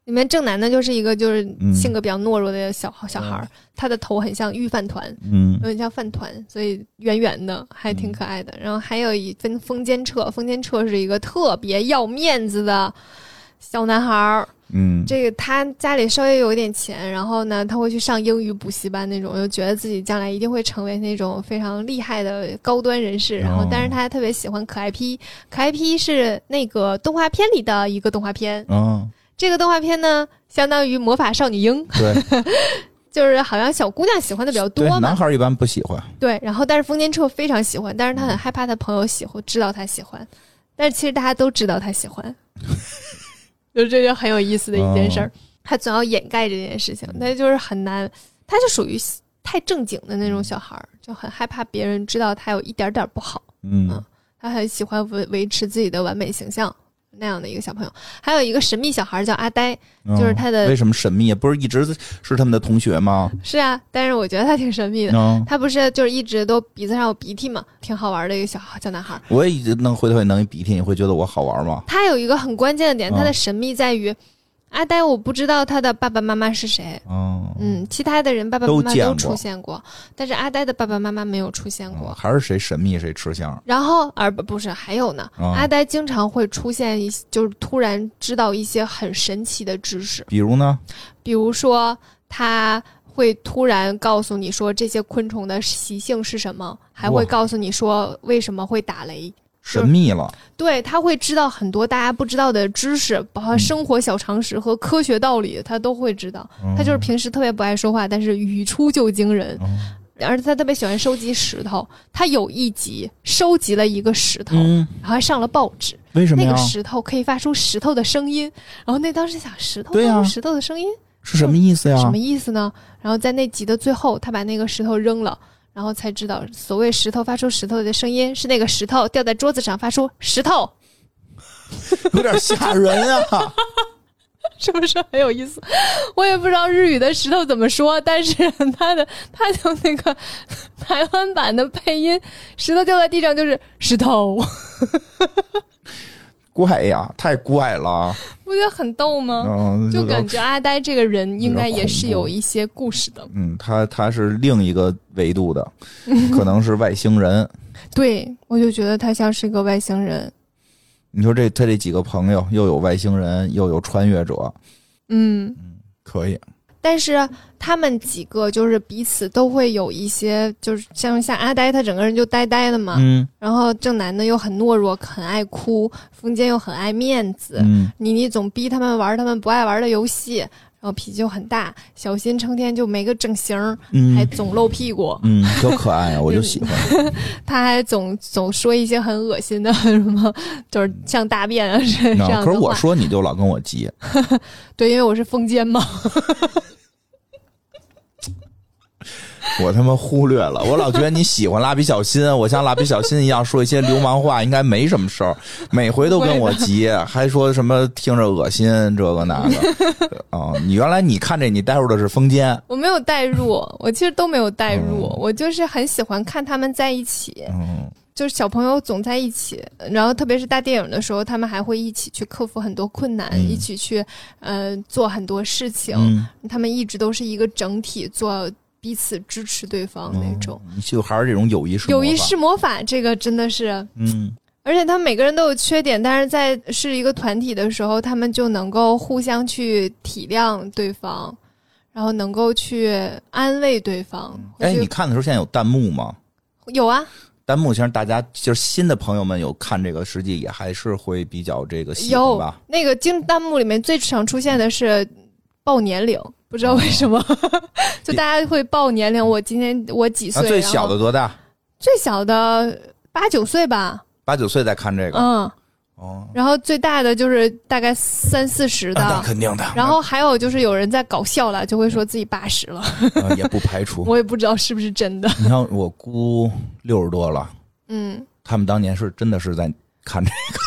里面正男呢就是一个就是嗯性格比较懦弱的小小孩儿，他的头很像御饭团，嗯有点像饭团，所以圆圆的，还挺可爱的。然后还有一分风间彻，风间彻是一个特别要面子的小男孩儿。嗯，这个他家里稍微有一点钱，然后呢，他会去上英语补习班那种，又觉得自己将来一定会成为那种非常厉害的高端人士。然后哦，但是他还特别喜欢可爱 P，可爱 P 是那个动画片里的一个动画片。嗯，这个动画片呢，相当于魔法少女樱，对 就是好像小姑娘喜欢的比较多，嘛男。孩一般不喜欢。对，然后但是风间彻非常喜欢，但是他很害怕他朋友喜欢知道他喜欢，但是其实大家都知道他喜欢，就这就很有意思的一件事儿。他总要掩盖这件事情，那就是很难，他就属于太正经的那种小孩儿，就很害怕别人知道他有一点点不好，嗯嗯他很喜欢维维持自己的完美形象。那样的一个小朋友。还有一个神秘小孩叫阿呆，嗯就是他的为什么神秘？不是一直是他们的同学吗？是啊，但是我觉得他挺神秘的。嗯，他不是就是一直都鼻子上有鼻涕嘛，挺好玩的一个小小男孩。我也一直能回头也能一鼻涕，你会觉得我好玩吗？他有一个很关键的点，嗯他的神秘在于，阿呆我不知道他的爸爸妈妈是谁。嗯嗯，其他的人爸爸妈妈都出现过，但是阿呆的爸爸妈妈没有出现过。嗯还是谁神秘谁吃香？然后，而不不是还有呢，嗯阿呆经常会出现一，就是突然知道一些很神奇的知识，比如呢？比如说他会突然告诉你说这些昆虫的习性是什么，还会告诉你说为什么会打雷。神秘了，对，他会知道很多大家不知道的知识，包括生活小常识和科学道理，他都会知道。他就是平时特别不爱说话，但是语出就惊人。嗯而且他特别喜欢收集石头，他有一集收集了一个石头，嗯，然后还上了报纸。为什么呀那个？石头可以发出石头的声音，然后那当时想，石头发出石头的声音、是什么意思呀？什么意思呢？然后在那集的最后，他把那个石头扔了。然后才知道，所谓石头发出石头的声音，是那个石头掉在桌子上发出石头，有点吓人啊！是不是很有意思？我也不知道日语的石头怎么说，但是它的它的那个台湾版的配音，石头掉在地上就是石头，怪呀，太怪了。不觉得很逗吗？嗯，就感觉阿呆这个人应该也是有一些故事的。嗯，他他是另一个维度的，可能是外星人。对，我就觉得他像是个外星人。你说这他这几个朋友，又有外星人，又有穿越者，嗯，可以。但是他们几个就是彼此都会有一些，就是像像阿呆，他整个人就呆呆的嘛。嗯然后正男呢又很懦弱，很爱哭；风间又很爱面子。嗯，妮妮总逼他们玩他们不爱玩的游戏，然后脾气就很大。小新成天就没个正形儿，嗯还总露屁股。嗯，多可爱啊！我就喜欢。他还总总说一些很恶心的 什么，就是像大便啊这样。可是我说你就老跟我急，对，因为我是风间嘛。我他妈忽略了。我老觉得你喜欢蜡笔小新，我像蜡笔小新一样说一些流氓话，应该没什么事儿。每回都跟我急，还说什么听着恶心这个那个。啊、你原来你看这你带入的是风间，我没有带入，我其实都没有带入，嗯我就是很喜欢看他们在一起，嗯就是小朋友总在一起，然后特别是大电影的时候，他们还会一起去克服很多困难，嗯一起去呃做很多事情，嗯，他们一直都是一个整体，做彼此支持对方那种。嗯就还是这种友谊式，友谊式，魔法，这个真的是，嗯而且他们每个人都有缺点，但是在是一个团体的时候，他们就能够互相去体谅对方，然后能够去安慰对方。哎，你看的时候现在有弹幕吗？有啊，弹幕其实大家就是新的朋友们有看这个，实际也还是会比较这个喜欢有吧。那个经弹幕里面最常出现的是报年龄，不知道为什么，就大家会报年龄。我今天我几岁？啊，最小的多大？最小的八九岁吧，八九岁在看这个。嗯，哦，然后最大的就是大概三四十的。啊那肯定的。然后还有就是有人在搞笑了，就会说自己八十了，呃也不排除。我也不知道是不是真的。你看我姑六十多了，嗯，他们当年是真的是在看这个，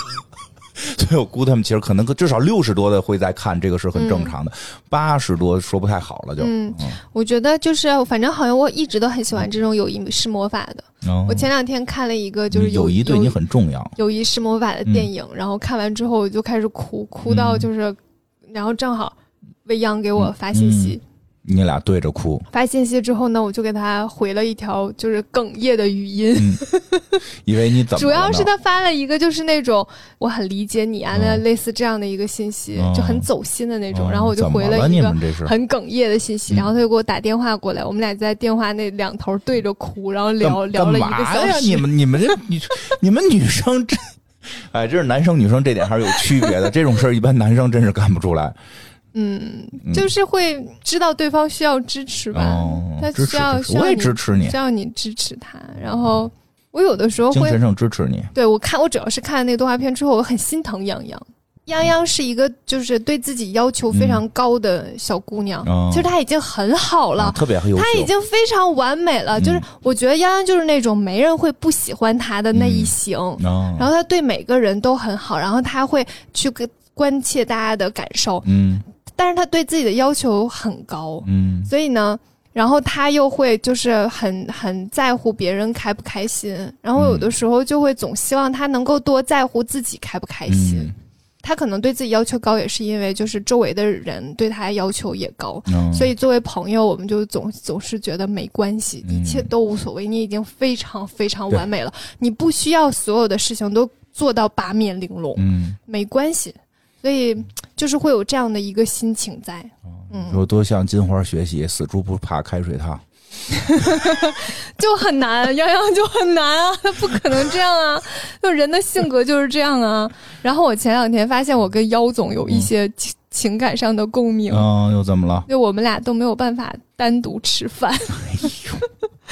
所以我估他们其实可能至少六十多的会在看，这个是很正常的。八十多说不太好了就，嗯我觉得就是反正好像我一直都很喜欢这种友谊是魔法的。哦我前两天看了一个就是友谊对你很重要。友谊是魔法的电影，然后看完之后我就开始哭，哭到就是，然后正好未央给我发信息，你俩对着哭，发信息之后呢，我就给他回了一条就是哽咽的语音。嗯，以为你怎么了？主要是他发了一个就是那种我很理解你啊，那嗯类似这样的一个信息，嗯就很走心的那种。哦然后我就回了一个很哽咽的信息，嗯然后他就给我打电话过来，我们俩在电话那两头对着哭，然后聊聊了一个？小时。你们你们这你你们女生这，哎，这是男生女生这点还是有区别的。这种事儿一般男生真是干不出来。嗯，嗯就是会知道对方需要支持吧，哦他，需要我也需要你支持你需，要你支持他。然后我有的时候会精神上支持你。对我看，我主要是看那个动画片之后，我很心疼洋洋。泱泱是一个就是对自己要求非常高的小姑娘，嗯其实她已经很好了。啊特别优秀。她已经非常完美了，嗯就是我觉得泱泱就是那种没人会不喜欢她的那一型，啊，然后她对每个人都很好，然后她会去跟关切大家的感受，嗯但是他对自己的要求很高，嗯。所以呢，然后他又会就是很很在乎别人开不开心，然后有的时候就会总希望他能够多在乎自己开不开心。嗯。她可能对自己要求高，也是因为就是周围的人对他要求也高，嗯，所以作为朋友，我们就总总是觉得没关系，嗯一切都无所谓，你已经非常非常完美了，你不需要所有的事情都做到八面玲珑，嗯，没关系。所以就是会有这样的一个心情在，嗯，有多向金花学习，死猪不怕开水烫。就很难，洋洋就很难啊，他不可能这样啊，就人的性格就是这样啊。然后我前两天发现我跟妖总有一些情情感上的共鸣，嗯，又怎么了？就我们俩都没有办法单独吃饭。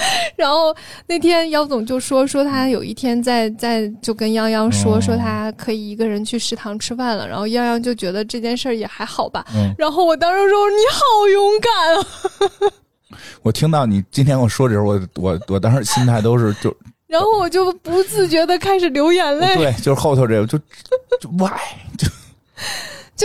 然后那天姚总就说说他有一天在在就跟泱泱说、哦说他可以一个人去食堂吃饭了，然后泱泱就觉得这件事儿也还好吧。嗯，然后我当时说你好勇敢啊，我听到你今天跟我说这时候，我我我当时心态都是就 然后我就不自觉的开始流眼泪。对，就是后头这个就就 why 就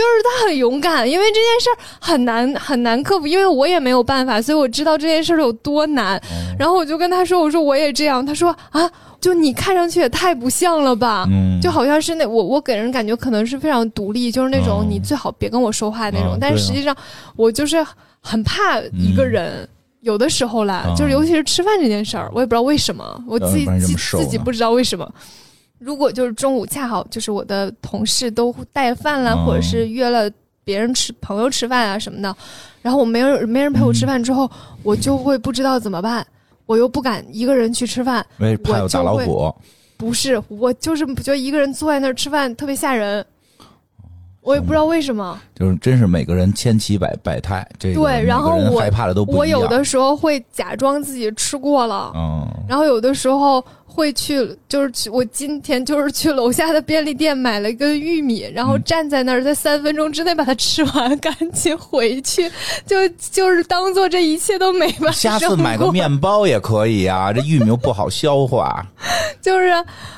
是他很勇敢，因为这件事儿很难很难克服，因为我也没有办法，所以我知道这件事儿有多难。然后我就跟他说：“我说我也这样。”他说：“啊，就你看上去也太不像了吧。嗯，就好像是那我我给人感觉可能是非常独立，就是那种哦你最好别跟我说话那种。但是实际上我就是很怕一个人，有的时候啦，啊就是尤其是吃饭这件事儿，我也不知道为什么，我自己自己不知道为什么。如果就是中午恰好就是我的同事都带饭啦，哦或者是约了别人吃朋友吃饭啊什么的，然后我没人没人陪我吃饭之后，我就会不知道怎么办，我又不敢一个人去吃饭，为怕有大老虎。不是，我就是觉得一个人坐在那儿吃饭特别吓人，我也不知道为什么。就是真是每个人千奇百百态，这个对然后我害怕的都不我。有的时候会假装自己吃过了，嗯，然后有的时候会去，就是去我今天就是去楼下的便利店买了一根玉米，然后嗯站在那儿，在三分钟之内把它吃完，赶紧回去，就就是当做这一切都没发生下次买个面包也可以啊，这玉米又不好消化。就是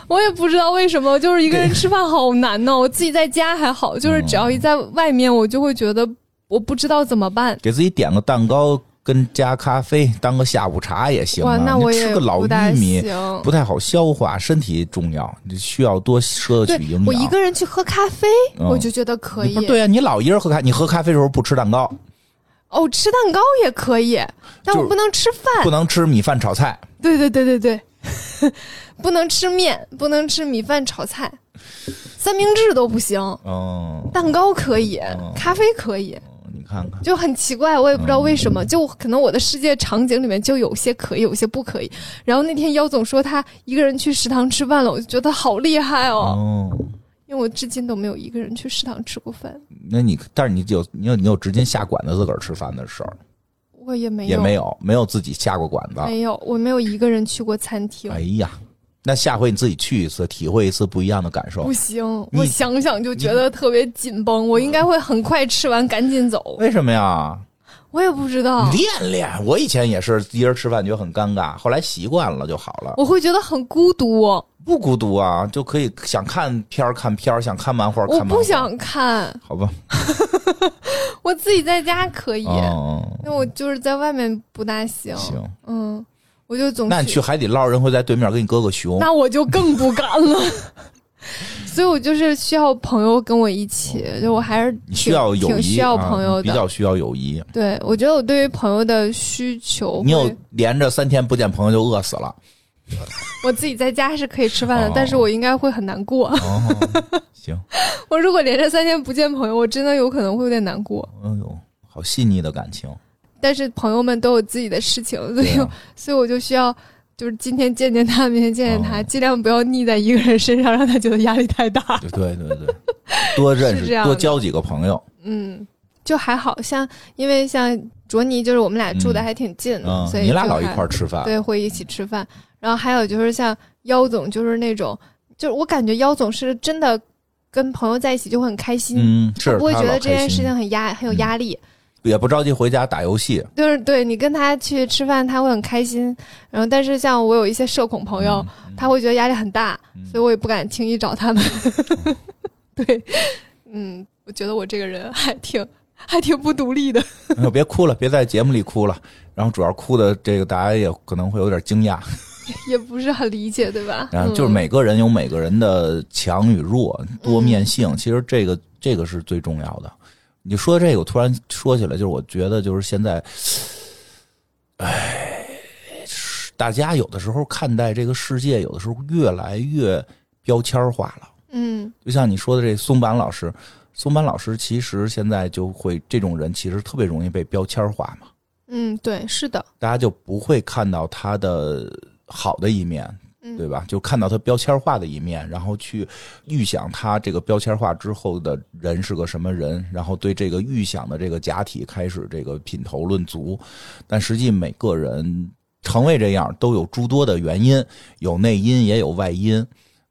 我也不知道为什么，就是一个人吃饭好难呢。我自己在家还好，就是只要一在外面，我就会觉得我不知道怎么办。给自己点个蛋糕跟加咖啡当个下午茶也行啊。哇，那你我也吃个老玉米。不太好消化，身体重要，你需要多摄对取营养。我一个人去喝咖啡，嗯我就觉得可以。对啊，你老一人喝咖，你喝咖啡的时候不吃蛋糕，哦，吃蛋糕也可以，但我不能吃饭不。能吃米饭炒菜。对对对对对，不能吃面，不能吃米饭炒菜，三明治都不行，嗯，蛋糕可以，嗯咖啡可以，你看看，就很奇怪，我也不知道为嗯什么，就可能我的世界场景里面就有些可以，有些不可以。然后那天妖总说他一个人去食堂吃饭了，我就觉得好厉害哦，哦，因为我至今都没有一个人去食堂吃过饭，那你但是你有你有你有直接下馆子自个儿吃饭的事儿，我也没有，也没有没有自己下过馆子。没有，我没有一个人去过餐厅。哎呀，那下回你自己去一次，体会一次不一样的感受不。行，你我想想就觉得特别紧绷，我应该会很快吃完赶紧走。为什么呀？我也不知道，练练。我以前也是一人吃饭觉得很尴尬，后来习惯了就好了，我会觉得很孤独，不孤独啊，就可以想看片儿看片儿，想看漫画看我漫画。不想看，好吧？我自己在家可以，哦，因为我就是在外面不大行。行，嗯，我就总那你去海底捞，人会在对面给你搁个熊。那我就更不敢了。所以我就是需要朋友跟我一起，就我还是挺需要友谊，挺需要啊朋友的。比较需要友谊。对，我觉得我对于朋友的需求你有，连着三天不见朋友就饿死了。我自己在家是可以吃饭的，哦但是我应该会很难过。哦，行，我如果连着三天不见朋友，我真的有可能会有点难过。哎呦，好细腻的感情。但是朋友们都有自己的事情，所以、啊所以我就需要，就是今天见见他，明天见见他，哦尽量不要腻在一个人身上，让他觉得压力太大。对对对对，多认识，多交几个朋友。嗯，就还好像，因为像卓尼，就是我们俩住的嗯还挺近的，嗯，所以你俩老一块儿吃饭。对，会一起吃饭。然后还有就是像妖总，就是那种，就是我感觉妖总是真的跟朋友在一起就会很开心，嗯，是不会觉得这件事情很压很有压力。也不着急回家打游戏。就是对你跟他去吃饭，他会很开心。然后，但是像我有一些社恐朋友，嗯他会觉得压力很大，所以我也不敢轻易找他们。对，嗯，我觉得我这个人还挺还挺不独立的。别哭了，别在节目里哭了。然后主要哭的这个，大家也可能会有点惊讶。也不是很理解，对吧？然后就是嗯每个人有每个人的强与弱、多面性，其实这个这个是最重要的。你说这个，我突然说起来，就是我觉得就是现在，哎，大家有的时候看待这个世界，有的时候越来越标签化了。嗯就像你说的这松坂老师，松坂老师其实现在就会这种人，其实特别容易被标签化嘛。嗯，对，是的，大家就不会看到他的好的一面，嗯对吧？就看到他标签化的一面，然后去预想他这个标签化之后的人是个什么人，然后对这个预想的这个假体开始这个品头论足。但实际每个人成为这样都有诸多的原因，有内因也有外因，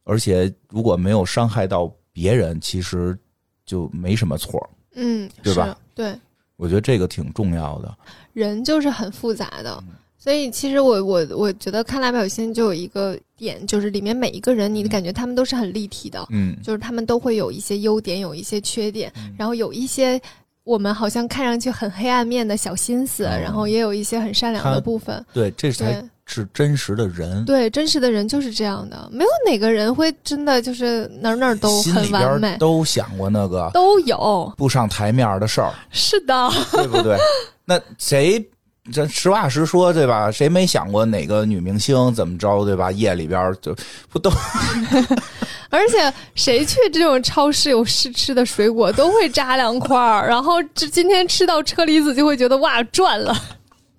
而且如果没有伤害到别人，其实就没什么错。嗯，对吧？对，我觉得这个挺重要的。人就是很复杂的，嗯所以其实我我我觉得看《蜡笔小新》就有一个点，就是里面每一个人，你感觉他们都是很立体的，嗯，就是他们都会有一些优点，有一些缺点，然后有一些我们好像看上去很黑暗面的小心思，哦然后也有一些很善良的部分。对，这才是真实的人。对，真实的人就是这样的，没有哪个人会真的就是哪儿哪儿都很完美，都想过那个都有。不上台面的事儿，是的，对不对？那谁这实话实说，对吧？谁没想过哪个女明星怎么着，对吧？夜里边就不都 而且谁去这种超市有试吃的水果都会扎两块儿，然后这今天吃到车厘子就会觉得哇赚了，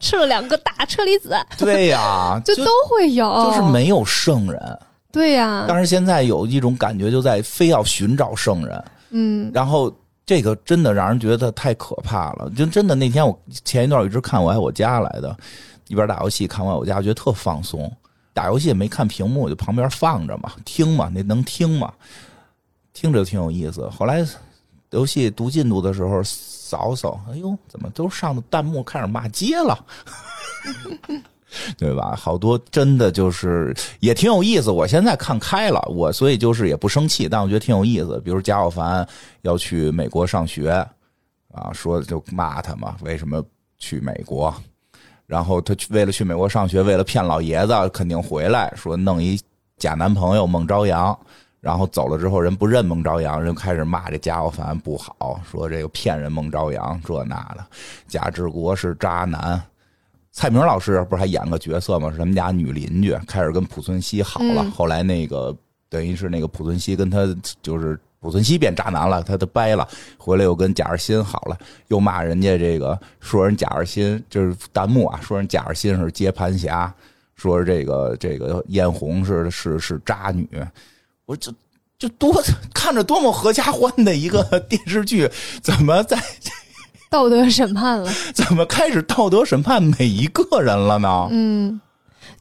吃了两个大车厘子，对呀？就都会有，就是没有圣人。对呀、但是现在有一种感觉，就在非要寻找圣人，嗯然后这个真的让人觉得太可怕了。就真的那天我前一段一直看《我爱我家》来的，一边打游戏看《我爱我家》，觉得特放松。打游戏也没看屏幕，就旁边放着嘛，听嘛，那能听嘛，听着挺有意思。后来游戏读进度的时候扫扫，哎呦，怎么都上的弹幕开始骂街了？对吧？好多真的就是也挺有意思。我现在看开了，我所以就是也不生气，但我觉得挺有意思。比如贾小凡要去美国上学啊，说就骂他嘛，为什么去美国？然后他去为了去美国上学，为了骗老爷子，肯定回来，说弄一假男朋友孟朝阳。然后走了之后，人不认孟朝阳，人开始骂这贾小凡不好，说这个骗人孟朝阳这那的，贾志国是渣男。蔡明老师不是还演个角色吗？是他们家女邻居，开始跟濮存昕好了，嗯后来那个等于是那个濮存昕跟他就是濮存昕变渣男了，他都掰了，回来又跟贾日新好了，又骂人家这个说人贾日新就是弹幕啊，说人贾日新是接盘侠，说这个这个艳红是是是渣女，我这。就多看着多么合家欢的一个电视剧，怎么在道德审判了。怎么开始道德审判每一个人了呢？嗯，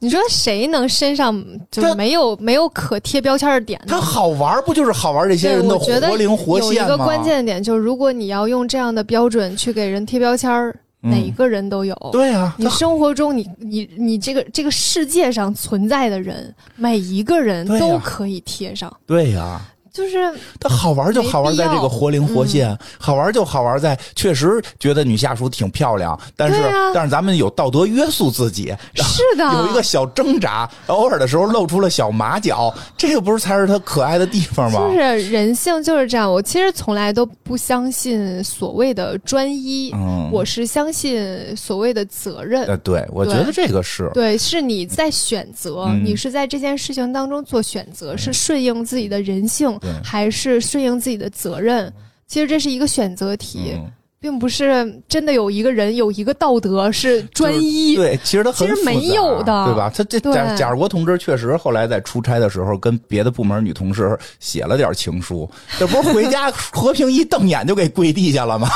你说谁能身上就是没有没有可贴标签的点呢他？好玩不就是好玩这些对，人的我觉得活现吗有一？个关键点就是，如果你要用这样的标准去给人贴标签儿，嗯哪个人都有。对啊，你生活中你，你你这个这个世界上存在的人，每一个人都可以贴上，对呀、就是他好玩就好玩在这个活灵活现，嗯好玩就好玩在确实觉得女下属挺漂亮，但是、啊但是咱们有道德约束自己，是的，有一个小挣扎，偶尔的时候露出了小马脚，这个不是才是他可爱的地方吗？就是人性就是这样。我其实从来都不相信所谓的专一，嗯，我是相信所谓的责任。呃，对，我觉得这个是，对，是你在选择，嗯你是在这件事情当中做选择，是顺应自己的人性对，还是顺应自己的责任？其实这是一个选择题，嗯，并不是真的有一个人有一个道德是专一。对，其实他很其实没有的对吧？他这贾贾志国同志确实后来在出差的时候跟别的部门女同事写了点情书，这不是回家和平一瞪眼就给跪地下了吗？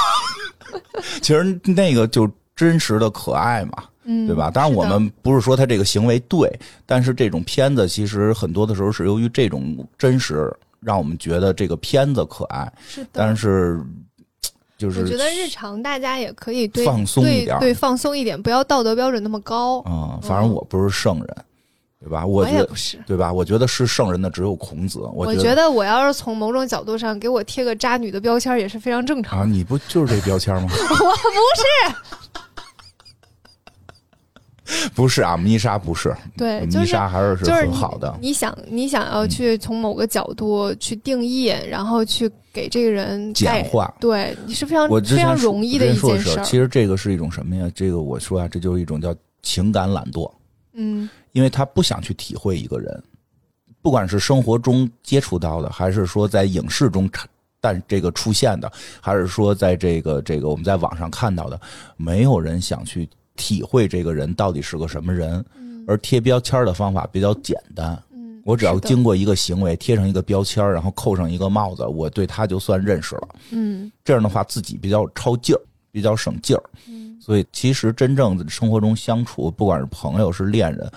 其实那个就真实的可爱嘛。嗯，对吧？当然，我们不是说他这个行为对，但是这种片子其实很多的时候是由于这种真实让我们觉得这个片子可爱，是的。但是就是我觉得日常大家也可以对放松一点对对放松一点，不要道德标准那么高。嗯，反正我不是圣人，对吧？我我觉得也不是。对吧？我觉得是圣人的只有孔子。我我觉觉得我要是从某种角度上给我贴个渣女的标签，也是非常正常。啊，你不就是这标签吗？我不是，不是啊，弥沙不是，对，就弥是沙还是是很好的。嗯你想，你想要去从某个角度去定义，然后去给这个人带简化对你是非常我非常容易的一件事。其实这个是一种什么呀？这个我说啊，这就是一种叫情感懒惰，嗯因为他不想去体会一个人，不管是生活中接触到的，还是说在影视中但这个出现的，还是说在这个这个我们在网上看到的，没有人想去体会这个人到底是个什么人，而贴标签的方法比较简单。嗯，我只要经过一个行为，贴上一个标签，然后扣上一个帽子，我对他就算认识了。嗯这样的话，自己比较超劲儿，比较省劲儿。嗯所以，其实真正生活中相处，不管是朋友是恋人，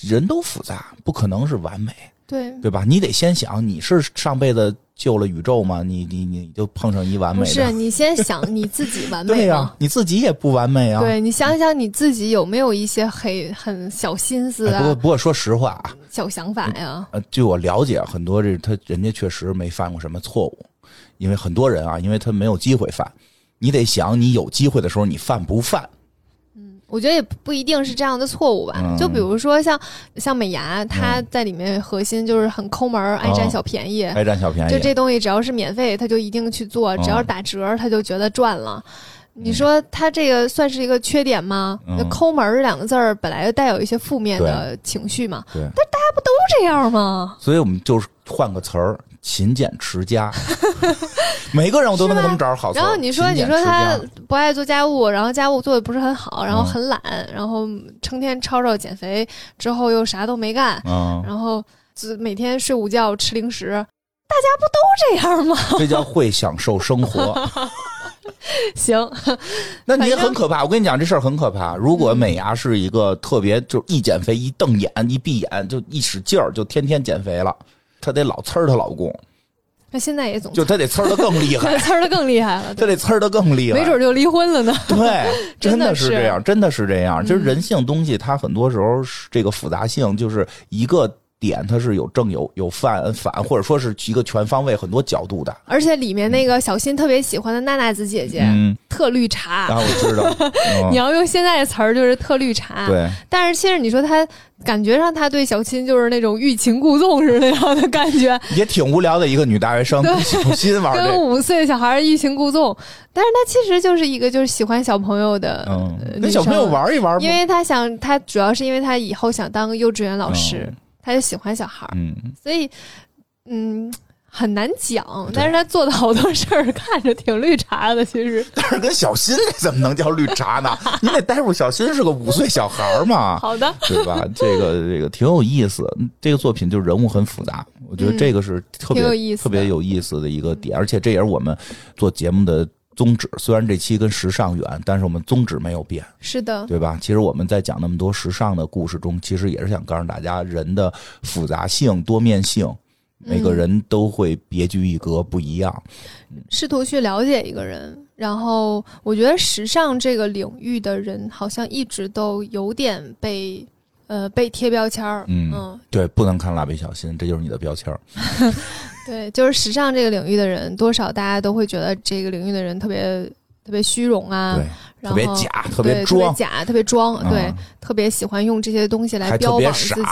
人都复杂，不可能是完美，对，对吧？你得先想，你是上辈子救了宇宙吗？你你你就碰上一完美的，不是你先想 你自己完美对呀、吗？你自己也不完美啊。对你想想你自己有没有一些很很小心思哎不过啊、不过说实话啊，小想法呀？呃，据我了解，很多这他人家确实没犯过什么错误，因为很多人啊，因为他没有机会犯，你得想你有机会的时候你犯不犯。我觉得也不一定是这样的错误吧。嗯就比如说像像美牙，它在里面核心就是很抠门儿，爱占小便宜。爱占小便宜，就这东西只要是免费，他就一定去做；嗯只要是打折，他就觉得赚了。你说他这个算是一个缺点吗？抠门儿两个字儿本来就带有一些负面的情绪嘛，对，不都这样吗？所以我们就是换个词儿，勤俭持家。每个人我都能给他们找着好词。然后你说，你说他不爱做家务，然后家务做的不是很好，然后嗯很懒，然后成天吵吵减肥，之后又啥都没干，嗯，然后只每天睡午觉吃零食，大家不都这样吗？这叫会享受生活。行，那你也很可怕。我跟你讲，这事儿很可怕。如果美牙是一个特别，就一减肥一瞪眼一闭眼就一使劲儿就天天减肥了，她得老呲儿她老公，那现在也总就她得呲儿的更厉害，呲儿的更厉害了，她得呲儿的更厉害，没准就离婚了呢。对，真 真的是这样，真的是这样。就是嗯人性东西，它很多时候是这个复杂性，就是一个点，它是有正有有反反，或者说是一个全方位很多角度的。而且里面那个小新特别喜欢的娜娜子姐姐，嗯，特绿茶。啊我知道，嗯你要用现在的词儿，就是特绿茶。对，但是其实你说他感觉上他对小新就是那种欲擒故纵似的那样的感觉，也挺无聊的一个女大学生，对小新玩这个。跟五岁小孩欲擒故纵。但是他其实就是一个就是喜欢小朋友的，嗯呃，跟小朋友，玩一玩因为他想，他主要是因为他以后想当幼稚园老师，他就喜欢小孩儿，嗯，所以嗯。很难讲，但是他做的好多事儿看着挺绿茶的，其实。但是跟小新那怎么能叫绿茶呢？你得代入小新是个五岁小孩儿嘛，好的，对吧？这个这个挺有意思。这个作品就是人物很复杂，我觉得这个是特别、特别有意思的一个点，而且这也是我们做节目的宗旨。虽然这期跟时尚远，但是我们宗旨没有变，是的，对吧？其实我们在讲那么多时尚的故事中，其实也是想告诉大家人的复杂性、多面性。每个人都会别具一格，不一样。试图去了解一个人。然后我觉得时尚这个领域的人好像一直都有点被呃被贴标签儿，嗯对，不能看蜡笔小新，这就是你的标签儿。对，就是时尚这个领域的人，多少大家都会觉得这个领域的人特别特别虚荣啊，对，特别假，特别装，假，特别装，嗯对，特别喜欢用这些东西来标榜自己，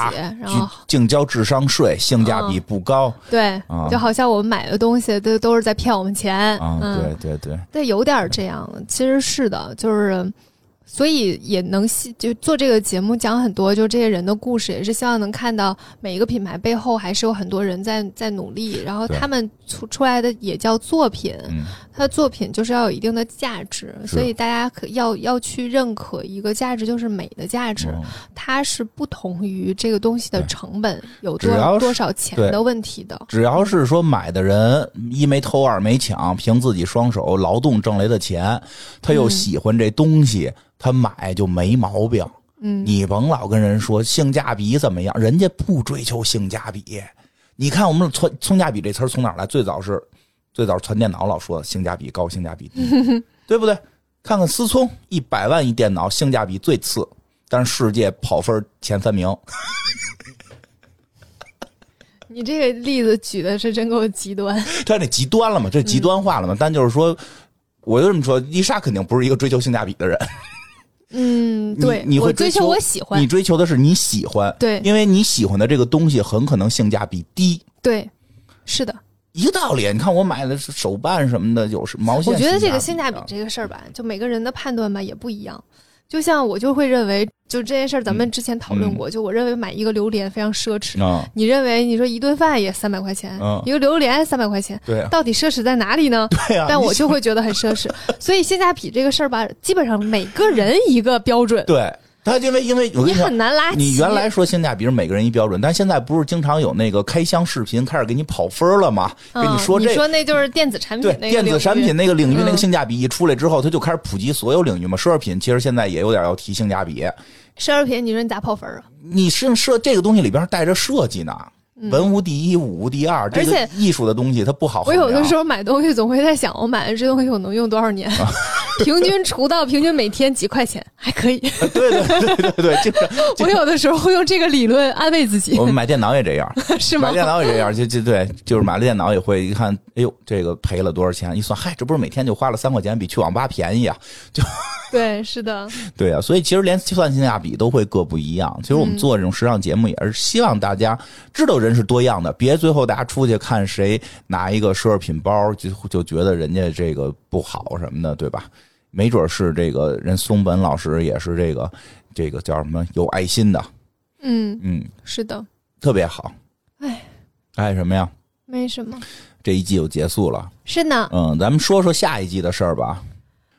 然后净净交智商税，性价比不高对，啊就好像我们买的东西都都是在骗我们钱，啊！嗯，对对对，对，有点儿这样，其实是的，就是，所以也能希就做这个节目讲很多，就这些人的故事，也是希望能看到每一个品牌背后还是有很多人在在努力，然后他们出出来的也叫作品，嗯，它的作品就是要有一定的价值，所以大家可要要去认可一个价值，就是美的价值，嗯它是不同于这个东西的成本有多多少钱的问题的。只要是说买的人一没偷二没抢，凭自己双手劳动挣来的钱，他又嗯。喜欢这东西，他买就没毛病。嗯，你甭老跟人说性价比怎么样，人家不追求性价比，你看我们存性价比这词儿从哪儿来？最早是最早传电脑老说性价比高，性价比低，对不对？看看思聪一百万一电脑，性价比最次，但是世界跑分前三名。你这个例子举的是真够极端。这那极端了嘛？这极端化了嘛？但就是说，我就这么说，伊莎肯定不是一个追求性价比的人。嗯，对，你会我追求我喜欢你，追求的是你喜欢，对因为你喜欢的这个东西很可能性价比低。对，是的。一个道理，你看我买的是手办什么的，有是毛线。我觉得这个性性价比这个事儿吧，就每个人的判断吧也不一样。就像我就会认为，就这件事儿，咱们之前讨论过，就我认为买一个榴莲非常奢侈。嗯，你认为你说一顿饭也三百块钱，嗯一个榴莲三百块钱，对啊，到底奢侈在哪里呢？对啊。但我就会觉得很奢侈。所以性价比这个事儿吧，基本上每个人一个标准，对他，因为因为我跟你你很。难拉。你原来说性价比是每个人一标准，但现在不是经常有那个开箱视频开始给你跑分了吗？嗯跟你说这你说那就是电子产品对电子产品那个领域那个嗯性价比一出来之后，它就开始普及所有领域嘛。奢侈品其实现在也有点要提性价比，奢侈品，你说你咋跑分啊？你是设这个东西里边带着设计呢，文无第一，武无第二。这个艺术的东西它不好。我有的时候买东西总会在想，我买的这东西我能用多少年？啊 平均除到平均每天几块钱，还可以。对对对对对，就是 我有的时候会用这个理论安慰自己我，们买电脑也这样，是吗买？电脑也这样，就就对，就是买了电脑也会一看，哎呦，这个赔了多少钱？一算，嗨，这不是每天就花了三块钱，比去网吧便宜啊？就对，是的，对啊，所以其实连计算性价比都会各不一样。其实我们嗯做这种时尚节目也是希望大家知道人是多样的，别最后大家出去看谁拿一个奢侈品包就就觉得人家这个不好什么的，对吧？没准是这个人松本老师也是这个这个叫什么有爱心的，嗯，嗯，是的，特别好。哎，爱什么呀？没什么。这一季就结束了，是呢，嗯，咱们说说下一季的事儿吧。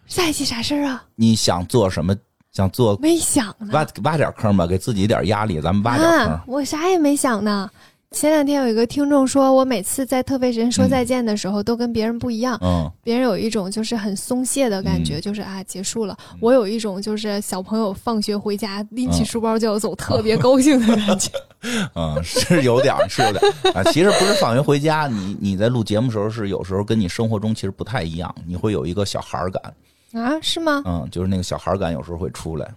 下一季啥事儿啊？你想做什么？想做没想呢。挖挖点坑吧，给自己点压力，咱们挖点坑。啊，我啥也没想呢。前两天有一个听众说，我每次在特费时间说再见的时候，都跟别人不一样。嗯别人有一种就是很松懈的感觉，嗯就是啊结束了。我有一种就是小朋友放学回家拎起嗯书包就要走，特别高兴的感觉。嗯，是有点儿，是有点儿啊。其实不是放学回家，你你在录节目时候是有时候跟你生活中其实不太一样，你会有一个小孩儿感，啊，是吗？嗯，就是那个小孩儿感有时候会出来，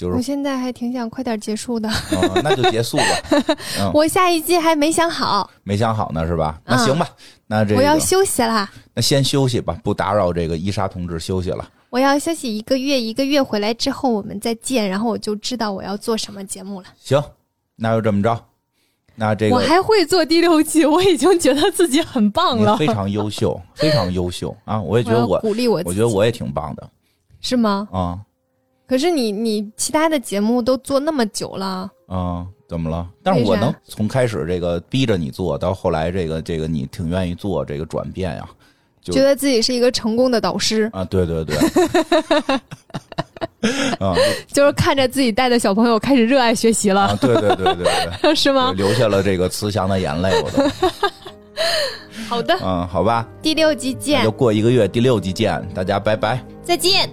就是我现在还挺想快点结束的。哦，那就结束吧。嗯，我下一季还没想好，没想好呢是吧？那嗯行吧，那这个我要休息啦。那先休息吧，不打扰这个伊莎同志休息了。我要休息一个月，一个月回来之后我们再见，然后我就知道我要做什么节目了。行，那就这么着。那这个我还会做第六季，我已经觉得自己很棒了。你非常优秀，非常优秀啊！我也觉得我，要鼓励我，我觉得我也挺棒的是吗？啊可是你你其他的节目都做那么久了，啊！怎么了？但是我能从开始这个逼着你做到后来这个这个你挺愿意做这个转变呀、就觉得自己是一个成功的导师，啊！对对对，啊就是看着自己带的小朋友开始热爱学习了，啊！对对对对对，是吗？流下了这个慈祥的眼泪，我都 好的，嗯，好吧，第六集见那就，过一个月第六集见，大家拜拜。再见。